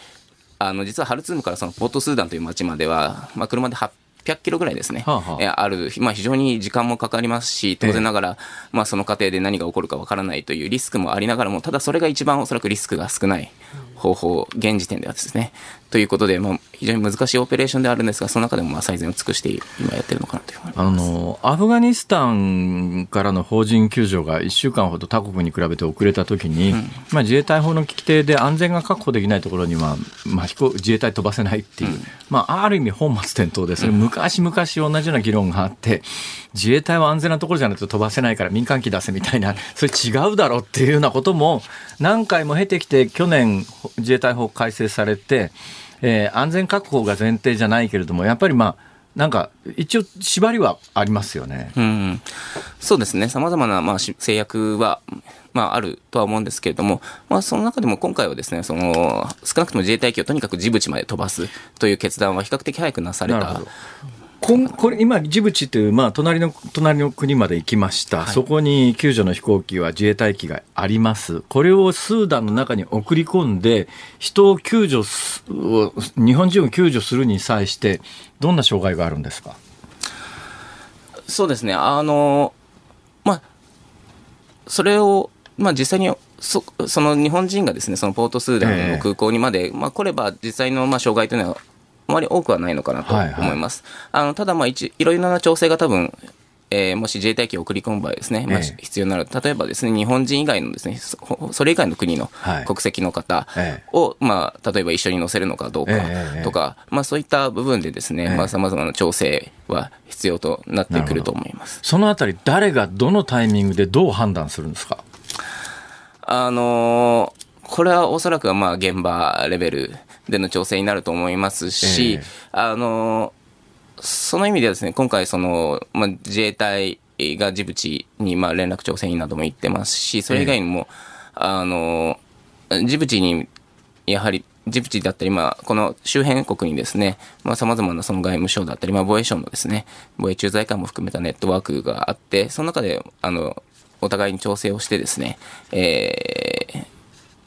あの実はハルツームからそのポートスーダンという町までは、まあ、車で800キロぐらいですね、はあはあ、ある、まあ、非常に時間もかかりますし、当然ながら、ええ、まあ、その過程で何が起こるかわからないというリスクもありながらも、ただそれが一番おそらくリスクが少ない方法、現時点ではですね。ということで、まあ、非常に難しいオペレーションであるんですが、その中でもまあ最善を尽くして今やってるのかなというあのアフガニスタンからの邦人救助が1週間ほど他国に比べて遅れたときに、うん、まあ、自衛隊法の規定で安全が確保できないところには、まあ、飛行自衛隊飛ばせないっていう、うん、まあ、ある意味本末転倒です昔々同じような議論があって、自衛隊は安全なところじゃないと飛ばせないから民間機出せみたいな、それ違うだろうっていうようなことも何回も経てきて、去年自衛隊法改正されて、えー、安全確保が前提じゃないけれども、やっぱりまあ、なんか一応縛りはありますよね。うん、そうですね、さまざまな、ま制約は、まあ、あるとは思うんですけれども、まあ、その中でも今回はですね、その少なくとも自衛隊機をとにかくジブチまで飛ばすという決断は比較的早くなされた。こんこれ今、ジブチという、まあ、隣の隣の国まで行きました、そこに救助の飛行機は自衛隊機があります、これをスーダンの中に送り込んで、人を救助すを日本人を救助するに際して、どんな障害があるんですか？そうですね、あの、まあ、それを、まあ、実際に、そその日本人がですね、そのポートスーダンの空港にまで、まあ、来れば、実際の、まあ、障害というのは、あまり多くはないのかなとはいはい思います。あのただ、まあ、一いろいろな調整が多分、えーもし自衛隊機を送り込む場合ですね、まあええ必要になる。例えばですね、日本人以外のですね、そそれ以外の国のはい国籍の方ええを、まあ、例えば一緒に乗せるのかどうかええとか、まあ、そういった部分でですね、ええまあ、様々な調整は必要となってくると思います。そのあたり、誰がどのタイミングでどう判断するんですか？あのーこれはおそらくはまあ現場レベルでの調整になると思いますし、ええ。あのーその意味ではですね、今回その、まあ、自衛隊がジブチにまあ連絡調整員なども行ってますし、それ以外にも、あのージブチにやはり、ジブチだったり、まあ、この周辺国にですね、まあ、様々なその外務省だったり、まあ、防衛省のですね、防衛駐在官も含めたネットワークがあって、その中で、あの、お互いに調整をしてですね、えー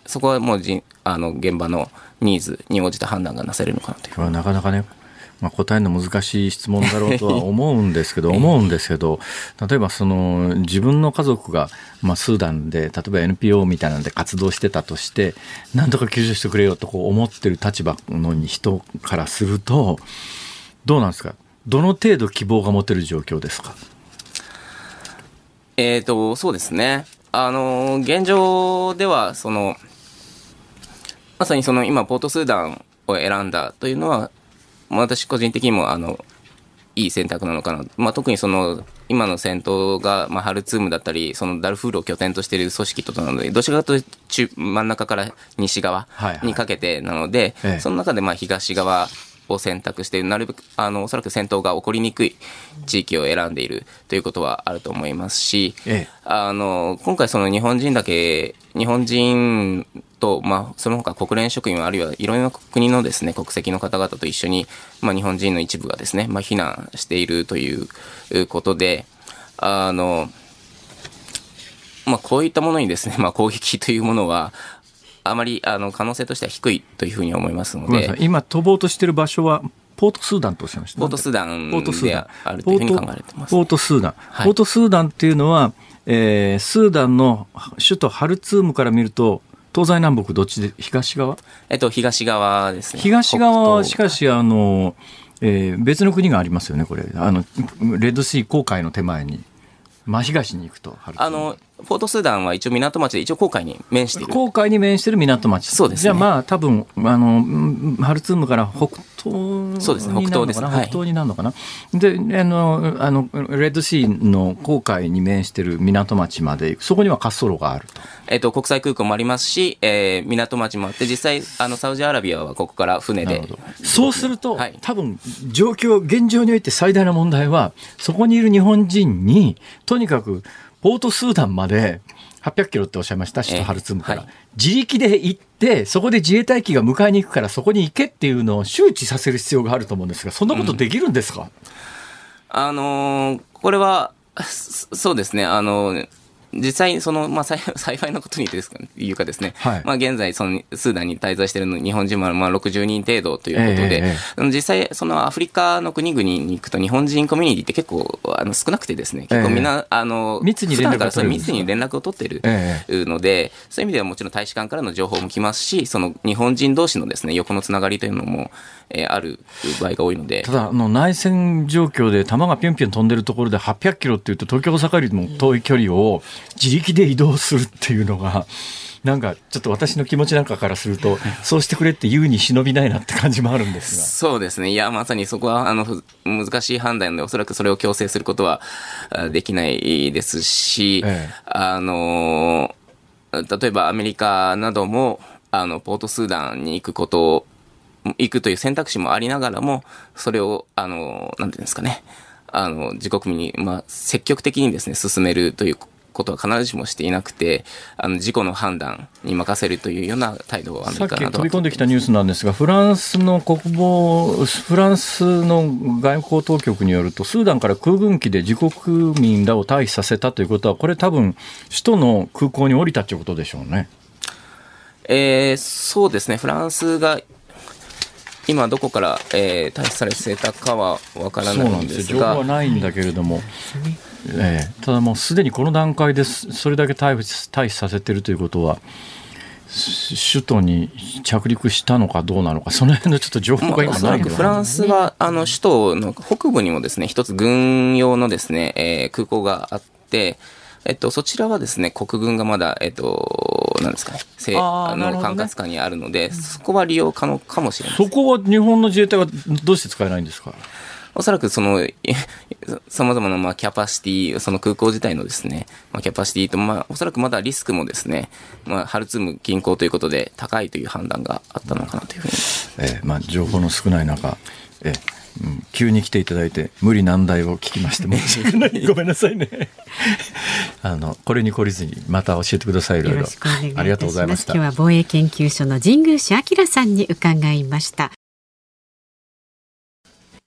そこはもうじあの現場のニーズに応じた判断がなされるのかなという。これはなかなかね、まあ、答えるの難しい質問だろうとは思うんですけど、思うんですけど、例えばその自分の家族が、まあ、スーダンで、例えば NPO みたいなので活動してたとして、なんとか救助してくれよとこう思ってる立場の人からすると、どうなんですか？どの程度希望が持てる状況ですか？えーと、そうですね。あの、現状では、その、まさにその今、ポートスーダンを選んだというのは、まあ私個人的にも、あの、いい選択なのかな。まあ、特にその、今の戦闘が、まあ、ハルツームだったり、そのダルフールを拠点としている組織となので、どちらかというと中、真ん中から西側にかけてなので、ええ。その中でまあ東側を選択して、なるべく、あの、おそらく戦闘が起こりにくい地域を選んでいるということはあると思いますし、ええ。あの、今回その日本人だけ、日本人と、まあ、その他国連職員あるいはいろいろな国のですね、国籍の方々と一緒に、まあ、日本人の一部がですね、まあ、避難しているということで、あの、まあ、こういったものにですね、まあ、攻撃というものは、あまり、あの、可能性としては低いというふうに思いますので。今飛ぼうとしてる場所は、ポートスーダンとおっしゃいました。ポートスーダンポートスーでダンあるというふうに考えられてます。ポートスーダン、はい。ポートスーダンっていうのは、えースーダンの首都ハルツームから見ると、東西南北どっちで、東側？えっと、東側ですね。東側はしかし、し、あの、えー別の国がありますよね、これ。あの、レッドシー航海の手前に。真東に行くと、ハルツームあの、ポートスーダンは一応港町で一応航海に面している。航海に面してる港町。そうですねじゃあまあ多分、あの、うんハルツームから北東そうですね北東ですはい北東になるのかな？で、あの、あの、レッドシーの航海に面してる港町まで行く。そこには滑走路があると。えっと、国際空港もありますし、えー港町もあって、実際、あの、サウジアラビアはここから船で。そうすると、はい多分、状況、現状において最大の問題は、そこにいる日本人に、とにかく、ポートスーダンまで、800キロっておっしゃいました、首都ハルツームから。はい。自力で行って、そこで自衛隊機が迎えに行くから、そこに行けっていうのを周知させる必要があると思うんですが、そんなことできるんですか、あのーこれは、そそうですね、あのー実際、その、まあ、幸いなことにですか、いうかですね、はい。まあ、現在、その、スーダンに滞在しているの日本人も、まあ、60人程度ということで、えええあの実際、その、アフリカの国々に行くと、日本人コミュニティって結構、あの、少なくてですね、結構みんな、あの、密に連絡普段からそのが取密に連絡を取っているえので、そういう意味ではもちろん大使館からの情報も来ますし、その、日本人同士のですね、横のつながりというのも、えーある場合が多いので、ただ、あの内戦状況で弾がピョンピョン飛んでるところで800キロっていうと、東京、大阪よりも遠い距離を自力で移動するっていうのが、なんかちょっと私の気持ちなんかからすると、そうしてくれって言うに忍びないなって感じもあるんですが。そうですね。いや、まさにそこは、あの、ふ難しい判断で、おそらくそれを強制することはあできないですし、ええあの、例えばアメリカなども、あの、ポートスーダンに行くこと行くという選択肢もありながらも、それを、あの、なんていうんですかね、あの、自国民に、まあ、積極的にですね、進めるということは必ずしもしていなくて、あの、自己の判断に任せるというような態度をアメリカなど飛び込んできたニュースなんですが、フランスの国防、フランスの外交当局によると、スーダンから空軍機で自国民らを退避させたということは、これ多分、首都の空港に降りたということでしょうね。えー、そうですね、フランスが今どこから、えー、退避されてたかはわからないんですが。情報はないんだけれども、えー、ただもうすでにこの段階でそれだけ退避させてるということは首都に着陸したのかどうなのか、その辺のちょっと情報が今ないけど、フランスはあの首都の北部にもですね、一つ軍用のですね、えー、空港があって、えっと、そちらはですね、国軍がまだ、えっと、なんですかね、せあの、管轄下にあるので、そこは利用可能かもしれない。そこは日本の自衛隊はどうして使えないんですか？おそらくその、さまざまなまあキャパシティ、その空港自体のですね、まあ、キャパシティと、まあ、おそらくまだリスクもですね、まあ、ハルツーム近郊ということで高いという判断があったのかなというふうに。えー、まあ、情報の少ない中、えーうん、急に来ていただいて無理難題を聞きまして申し訳ないごめんなさいね。あのこれに懲りずにまた教えてくださいいろいろ。ありがとうございました。今日は防衛研究所の神宮市明さんに伺いました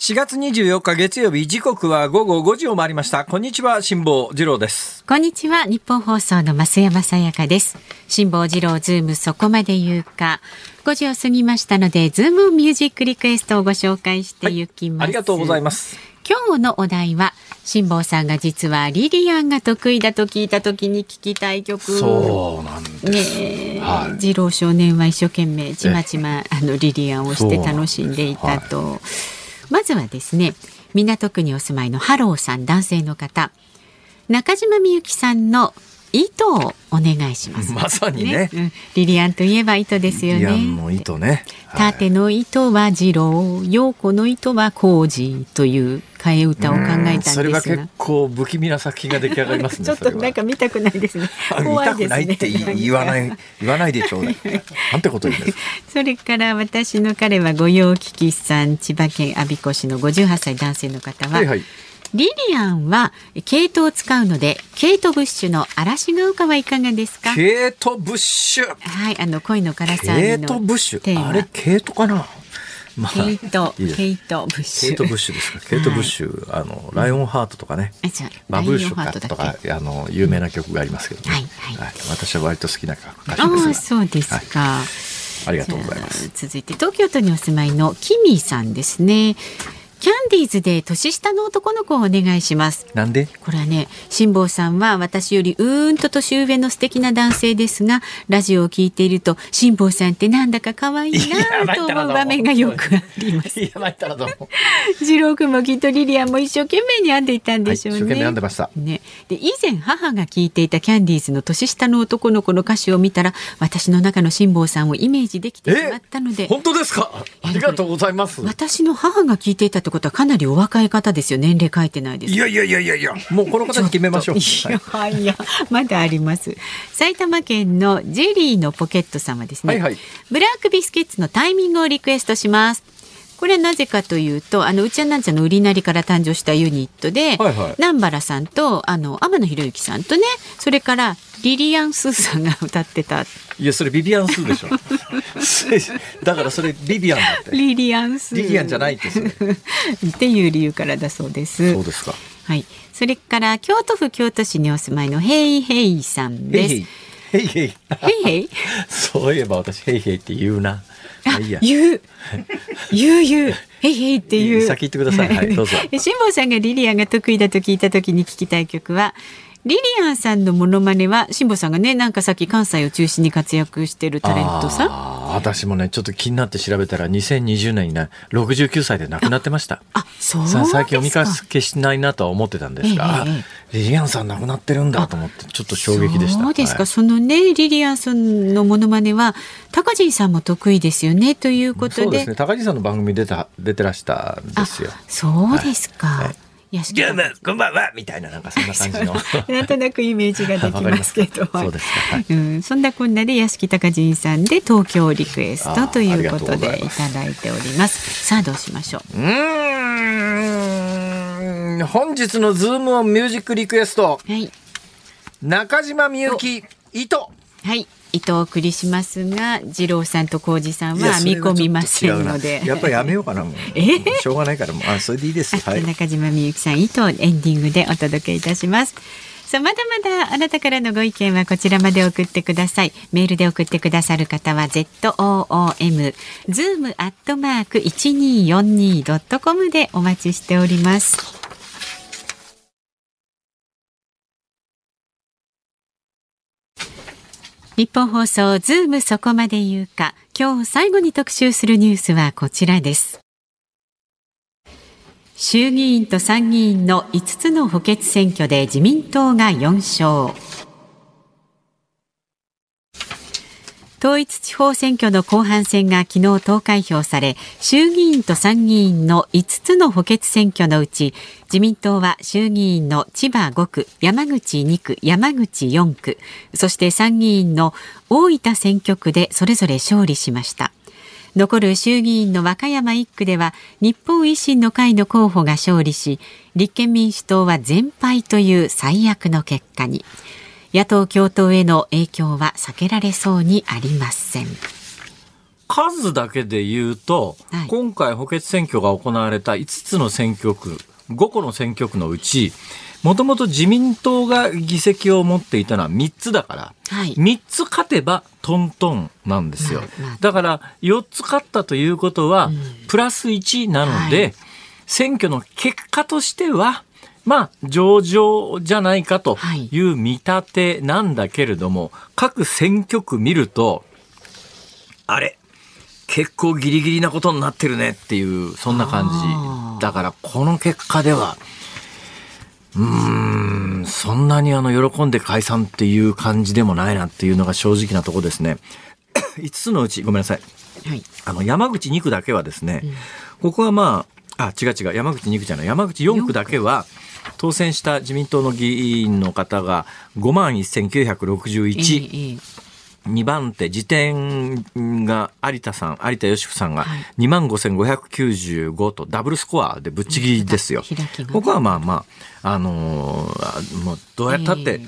4月24日月曜日時刻は午後5時を回りました。こんにちは辛坊治郎です。こんにちは日本放送の増山さやかです。辛坊治郎ズームそこまで言うか。5時を過ぎましたのでズームミュージックリクエストをご紹介していきます、はい、ありがとうございます。今日のお題は辛坊さんが実はリリアンが得意だと聞いた時に聞きたい曲。そうなんです。ね、はい、治郎少年は一生懸命ちまちまあのリリアンをして楽しんでいたと。まずはですね港区にお住まいのハローさん男性の方。中島みゆきさんの糸をお願いします。まさにね、ねうん、リリアンといえば糸ですよね。リリアンの糸ね。縦の糸は次郎、陽子の糸は工事という替え歌を考えたんですが。それは結構不気味な作品が出来上がりますね。ちょっとなんか見たくないですね。怖いですね。見たくないって言わない言わないでちょうだい。なんてこと言うんです。それから私の彼は御用聞きさん千葉県我孫子市の58歳男性の方は。はいはいリリアンは毛糸を使うのでケイトブッシュの嵐が丘はいかがですか？ケイトブッシュ。はいあの恋のからさケイトブッシュ。あれケイトかな？まあ、ケイト、ケイトブッシュ。ケイトブッシュですか？ケイトブッシュ、あの、ライオンハートとかね。バブーシュカとか、あの、有名な曲がありますけどね。はい、はい、私は割と好きな歌手ですあそうですか、ありがとうございます。続いて、東京都にお住まいのキミさんですね。キャンディーズで年下の男の子をお願いします。なんで？これはね辛坊さんは私よりうーんと年上の素敵な男性ですがラジオを聞いていると辛坊さんってなんだか可愛いなと思う場面がよくあります。いやたらどうも。次郎君もきっとリリアンも一生懸命に編んでいたんでしょうね、はい、一生懸命編んでました。ね。で以前母が聞いていたキャンディーズの年下の男の子の歌詞を見たら私の中の辛坊さんをイメージできてしまったので。本当ですか？ありがとうございます。私の母が聞いていたってことはかなりお若い方ですよ。年齢書いてないです。いやいやいやいやいや、もうこの方に決めましょう。いやいや、まだあります。埼玉県のジェリーのポケット様ですね。はいはいブラックビスケッツのタイミングをリクエストします。これはなぜかというと、あの、うちはなんちゃんの売りなりから誕生したユニットで、はいはい南原さんと、あの、天野博之さんとね、それから、リリアン・スーさんが歌ってた、いや、それビビアンスーでしょ。だからそれビビアンだって。リリアン・スー。リリアンじゃないって。っていう理由からだそうです。そうですか。はい。それから、京都府京都市にお住まいのヘイヘイさんです。ヘイヘイ。ヘイヘイ。ヘイヘイ？そういえば私ヘイヘイって言うな。まあいいや。言う。言う言う。へいへいっていう。先言ってくださいはいどうぞ 辛坊さんがリリアンが得意だと聞いた時に聞きたい曲は、リリアンさんのモノマネは、辛坊さんがね、なんかさっき関西を中心に活躍してるタレントさん。ああー私もねちょっと気になって調べたら2020年にね69歳で亡くなってましたそう最近お見かけしないなとは思ってたんですが、ええリリアンさん亡くなってるんだと思ってちょっと衝撃でしたそうですか。はいそのね、リリアンさんのモノマネは、高陣さんも得意ですよね、ということで。そうですね高地さんの番組出た出てらしたんですよあそうですか。はい屋敷こんばんはみたいななんかそんな感じの。なんとなくイメージができますけど。そうですかはい。うん、そんなこんなで屋敷隆人さんで東京リクエストということでいただいております。さあどうしましょう。うーん。本日のズームオンミュージックリクエスト。はい。中島みゆき糸はい。糸をお送りしますが、二郎さんと浩二さんは編み込みませんので。やっぱりやめようかなもうえ？ーしょうがないからもうあそれでいいですはい中島みゆきさん糸をエンディングでお届けいたします。さあまだまだあなたからのご意見はこちらまで送ってください。メールで送ってくださる方は z o o m zoom アットマーク一二四二ドットコムでお待ちしております。日本放送ズームそこまで言うか今日最後に特集するニュースはこちらです。衆議院と参議院の5つの補欠選挙で自民党が4勝。統一地方選挙の後半戦が昨日投開票され、衆議院と参議院の5つの補欠選挙のうち、自民党は衆議院の千葉5区、山口2区、山口4区、そして参議院の大分選挙区でそれぞれ勝利しました。残る衆議院の和歌山1区では日本維新の会の候補が勝利し立憲民主党は全敗という最悪の結果に野党共闘への影響は避けられそうにありません。数だけで言うと、はい。今回補欠選挙が行われた5つの選挙区5個の選挙区のうちもともと自民党が議席を持っていたのは3つだから、はい。3つ勝てばトントンなんですよ、まあまあ。だから4つ勝ったということは、プラス1なので、はい。選挙の結果としてはまあ上々じゃないかとい。う見立てなんだけれども、各選挙区見るとあれ結構ギリギリなことになってるねっていうそんな感じだからこの結果ではうーんそんなにあの喜んで解散っていう感じでもないなっていうのが正直なとこですね。5つのうちごめんなさい。はい。あの山口2区だけはですね、ここはまああ違う違う山口2区じゃない。山口4区だけは当選した自民党の議員の方が5万1961、ええ2番手、時点が有田さん、有田芳生さんがはい。2万5595とダブルスコアでぶっちぎりですよ。開きが。ここはまあまあ、あのーあもうどうやったって、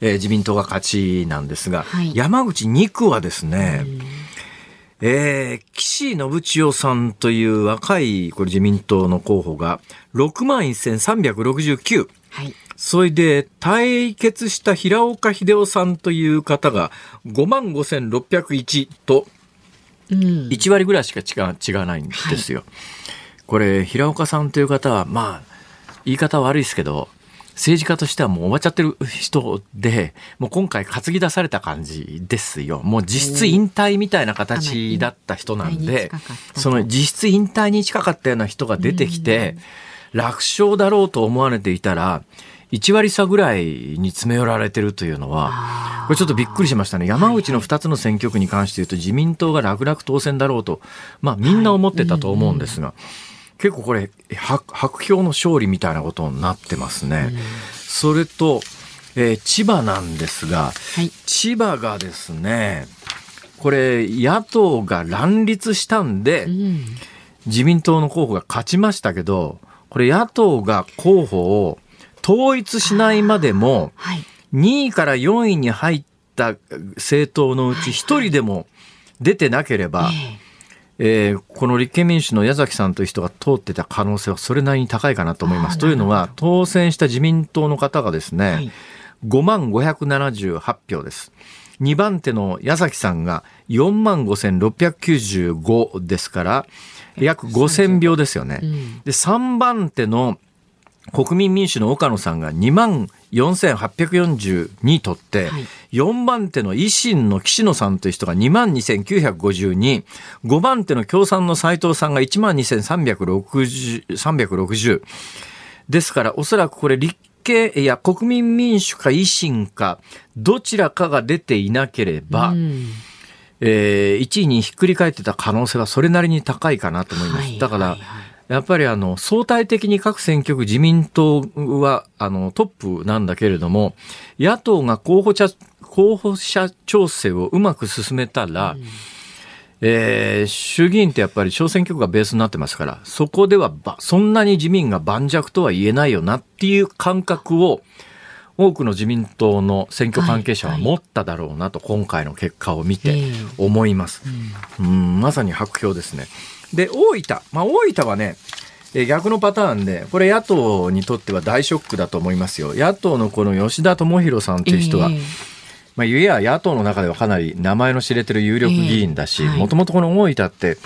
えー自民党が勝ちなんですが、はい。山口2区はですね、えー岸信千代さんという若いこれ自民党の候補が6万1369。はいそれで、対決した平岡秀夫さんという方が5万5601とうん1割ぐらいしか違う違わないんですよ。これ、平岡さんという方は、まあ、言い方は悪いですけど、政治家としてはもう終わっちゃってる人で、もう今回担ぎ出された感じですよ。もう実質引退みたいな形だった人なんでその実質引退に近かったような人が出てきて、楽勝だろうと思われていたら、1割差ぐらいに詰め寄られてるというのは、これちょっとびっくりしましたね。山口の2つの選挙区に関して言うと自民党が楽々当選だろうと、まあみんな思ってたと思うんですが、結構これ白白票の勝利みたいなことになってますね。それと、えー千葉なんですが、はい。千葉がですね、これ野党が乱立したんで、うん。自民党の候補が勝ちましたけど、これ野党が候補を統一しないまでも、はい。2位から4位に入った政党のうち1人でも出てなければ、えーこの立憲民主の矢崎さんという人が通ってた可能性はそれなりに高いかなと思います。というのは当選した自民党の方がですね、はい5万578票です。2番手の矢崎さんが4万5695ですから、約5000票ですよね。うん。で、3番手の国民民主の岡野さんが2万4842取って、はい4番手の維新の岸野さんという人が2万2952、5番手の共産の斉藤さんが1万2360、360。ですから、おそらくこれ立憲、いや、国民民主か維新か、どちらかが出ていなければ、うんえー1位にひっくり返ってた可能性はそれなりに高いかなと思います。はいだから、はいはいやっぱりあの、相対的に各選挙区自民党は、あの、トップなんだけれども、野党が候補者、候補者調整をうまく進めたら、えー衆議院ってやっぱり小選挙区がベースになってますから、そこではばそんなに自民が盤石とは言えないよなっていう感覚を、多くの自民党の選挙関係者ははい持っただろうなと、今回の結果を見てええ思います。うん、まさに白票ですね。で、大分。まあ、大分はね、えー逆のパターンで、これ野党にとっては大ショックだと思いますよ。野党のこの吉田智博さんという人は、ええ。まあ、ゆえや野党の中ではかなり名前の知れてる有力議員だし、もともとこの大分って、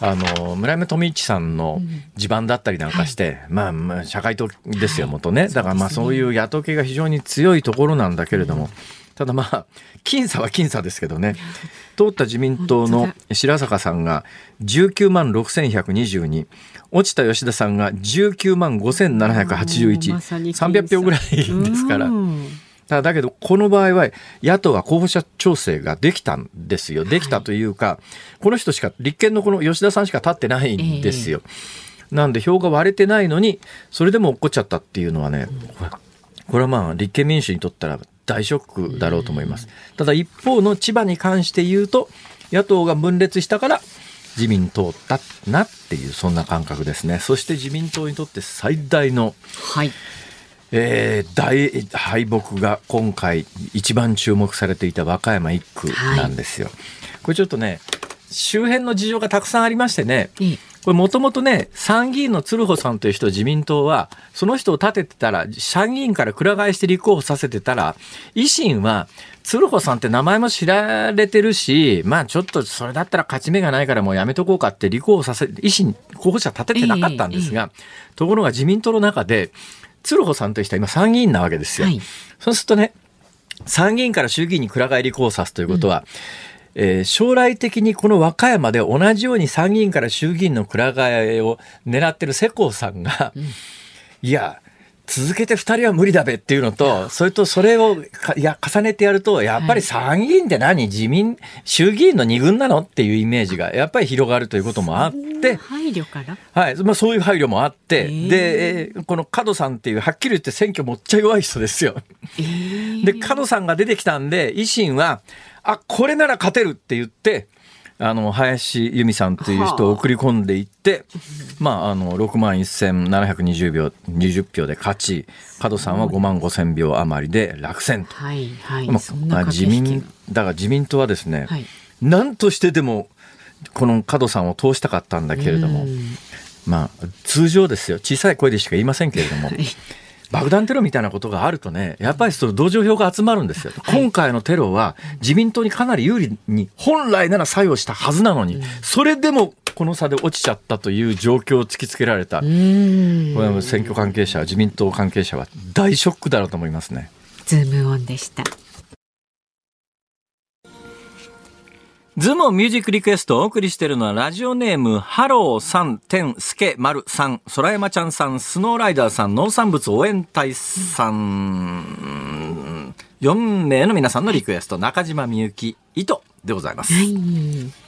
あの、村山富一さんの地盤だったりなんかして、まあ、まあ、社会党ですよ、はい。元ね。だからまあ、そういう野党系が非常に強いところなんだけれども、ただまあ、僅差は僅差ですけどね。通った自民党の本白坂さんが19万6122、落ちた吉田さんが19万5781、まさに僅差300票ぐらいですから。うんただだけど、この場合は野党は候補者調整ができたんですよ。できたというか、この人しか、立憲のこの吉田さんしか立ってないんですよ。なんで票が割れてないのに、それでも落っこっちゃったっていうのはね、これはまあ立憲民主にとったら大ショックだろうと思います。ただ一方の千葉に関して言うと、野党が分裂したから自民党だなっていう、そんな感覚ですね。そして自民党にとって最大のはい。えー大敗北が今回一番注目されていた和歌山一区なんですよ。これちょっとね周辺の事情がたくさんありましてねええこれもともとね参議院の鶴穂さんという人自民党はその人を立ててたら参議院からくら替えして立候補させてたら維新は鶴穂さんって名前も知られてるしまあちょっとそれだったら勝ち目がないからもうやめとこうかって立候補させ維新候補者立ててなかったんですが、ところが自民党の中で鶴穂さんという人は今参議院なわけですよ。はい。そうするとね、参議院から衆議院にくら替え立候補さすということは、えー将来的にこの和歌山で同じように参議院から衆議院のくら替えを狙ってる世耕さんが、いや、続けて二人は無理だべっていうのと、それとそれをかいや重ねてやると、やっぱり参議院って何？自民、衆議院の二軍なのっていうイメージがやっぱり広がるということもあって、配慮から？はい、まあそういう配慮もあって、ー。で、えーこの角さんっていう、はっきり言って選挙もっちゃ弱い人ですよ。ええで、角さんが出てきたんで、維新は、あ、これなら勝てるって言って、あの、林由美さんという人を送り込んでいって、まあ、あの、6万1720票、20票で勝ち、角さんは5万5000票余りで落選と。はいはい。まあ自民、だから自民党はですね、はい。何としてでも、この角さんを通したかったんだけれども、うん。まあ、通常ですよ。小さい声でしか言いませんけれども、爆弾テロみたいなことがあるとね、やっぱりその同情票が集まるんですよ。今回のテロは自民党にかなり有利に本来なら作用したはずなのに、それでもこの差で落ちちゃったという状況を突きつけられた、こうん。れは選挙関係者、自民党関係者は大ショックだろうと思いますね。ズームオンでした。ズームミュージックリクエストをお送りしているのはラジオネームハローさん、テン、スケ、マルさん、空山ちゃんさん、スノーライダーさん、農産物応援隊さん、4名の皆さんのリクエスト、中島みゆき、糸でございます。はい。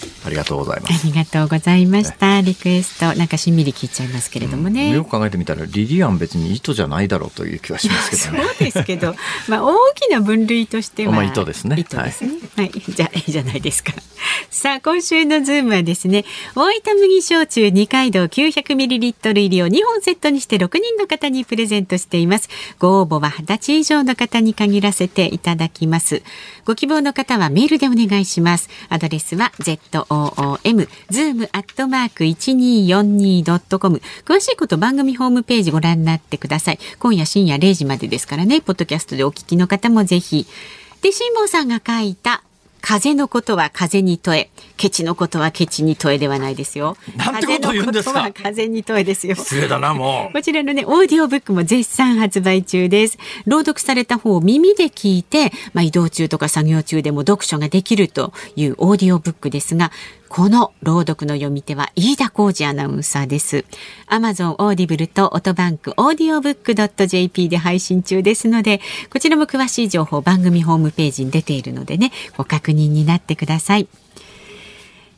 はい。ありがとうございまあす。りがとうございました。リクエスト、なんかしんみり聞いちゃいますけれどもね。よく考えてみたらリリアン別に糸じゃないだろうという気はしますけどね。そうですけど、まあ大きな分類としては、まあ糸ですね糸ですね。はい、じゃあいいじゃないですか。さあ今週のズームはですね、大分麦焼酎二階堂900ミリリットル入りを2本セットにして6人の方にプレゼントしています。ご応募は20歳以上の方に限らせていただきます。ご希望の方はメールでお願いします。アドレスは z o o m zoom アットマーク一二四二ドットコム。詳しいこと番組ホームページご覧になってください。今夜深夜0時までですからね、ポッドキャストでお聞きの方もぜひ。で、辛坊さんが書いた風のことは風に問え、ケチのことはケチに問えではないですよ。なんてことを言うんですか？風に問えですよ。失礼だなもう。こちらのね、オーディオブックも絶賛発売中です。朗読された方を耳で聞いて、まあ、移動中とか作業中でも読書ができるというオーディオブックですが、この朗読の読み手は飯田浩司アナウンサーです。Amazon オーディブルとオトバンクオーディオブックドット .jp で配信中ですので、こちらも詳しい情報番組ホームページに出ているのでね、ご確認になってください。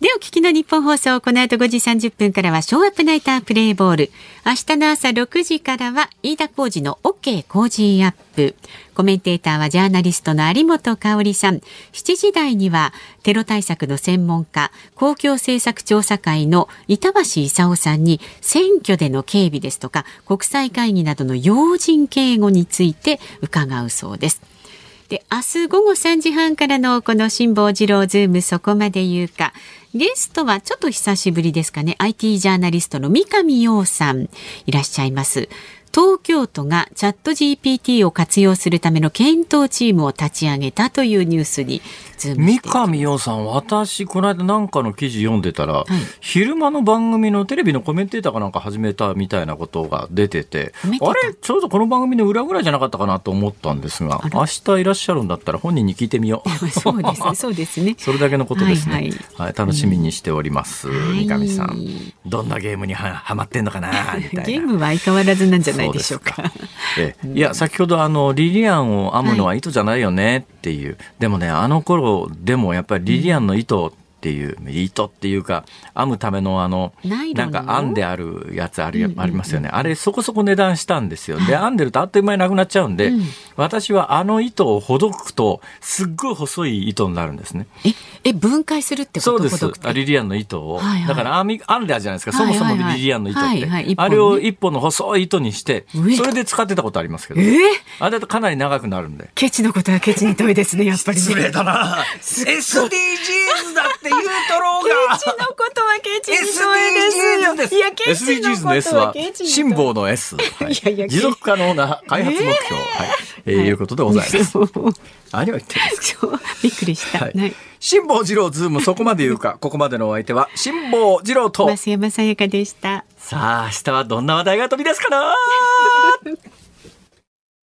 で、お聞きの日本放送、この後5時30分からは、ショーアップナイタープレイボール。明日の朝6時からは、飯田浩二の OK 工事アップ。コメンテーターはジャーナリストの有本香里さん。7時台には、テロ対策の専門家、公共政策調査会の板橋勲さんに、選挙での警備ですとか、国際会議などの要人警護について伺うそうです。で明日午後3時半からのこの辛坊治郎ズームそこまで言うか。ゲストはちょっと久しぶりですかね。IT ジャーナリストの三上洋さん。いらっしゃいます。東京都がチャット GPT を活用するための検討チームを立ち上げたというニュースに三上洋さん、私、この間なんかの記事読んでたら、昼間の番組のテレビのコメンテーターかなんか始めたみたいなことが出てて、あれ、ちょうどこの番組の裏ぐらいじゃなかったかなと思ったんですが、明日いらっしゃるんだったら本人に聞いてみよう。そうですねそうですねそれだけのことですね。ははいい、はい楽しみにしております。はい三上さん。どんなゲームにははまってんのかなみたいな。ゲームは相変わらずなんじゃないでしょうか。ええ。いや先ほどあのリリアンを編むのは糸じゃないよねっていう、でもねあの頃でもやっぱりリリアンの糸っていう、糸っていうか編むためのあのなんか編んであるやつあり,、ありますよね。あれそこそこ値段したんですよ。で編んでるとあっという間になくなっちゃうんで、私はあの糸をほどくとすっごい細い糸になるんですね。ええ分解するってこと？そうです。リリアンの糸を、はいはい。だから編み編んであるじゃないですか、はいはいはい。そもそもリリアンの糸って、はいはい一本ねあれを一本の細い糸にしてそれで使ってたことありますけど。え？ーあれだとかなり長くなるんで。ケチのことはケチに問いですねやっぱりね。だな。SDGs だって言うとろうケチのことはケチに問いですよ。SDGs です。いや、ケチのことははケチに辛抱の S。はいいやいや持続可能な開発目標。はい。えーいうことでございます。何を言ってるんですか？びっくりした。はいはい。辛抱二郎ズームそこまで言うか。ここまでのお相手は辛抱二郎と。増山さやかでした。さあ明日はどんな話題が飛び出すかな？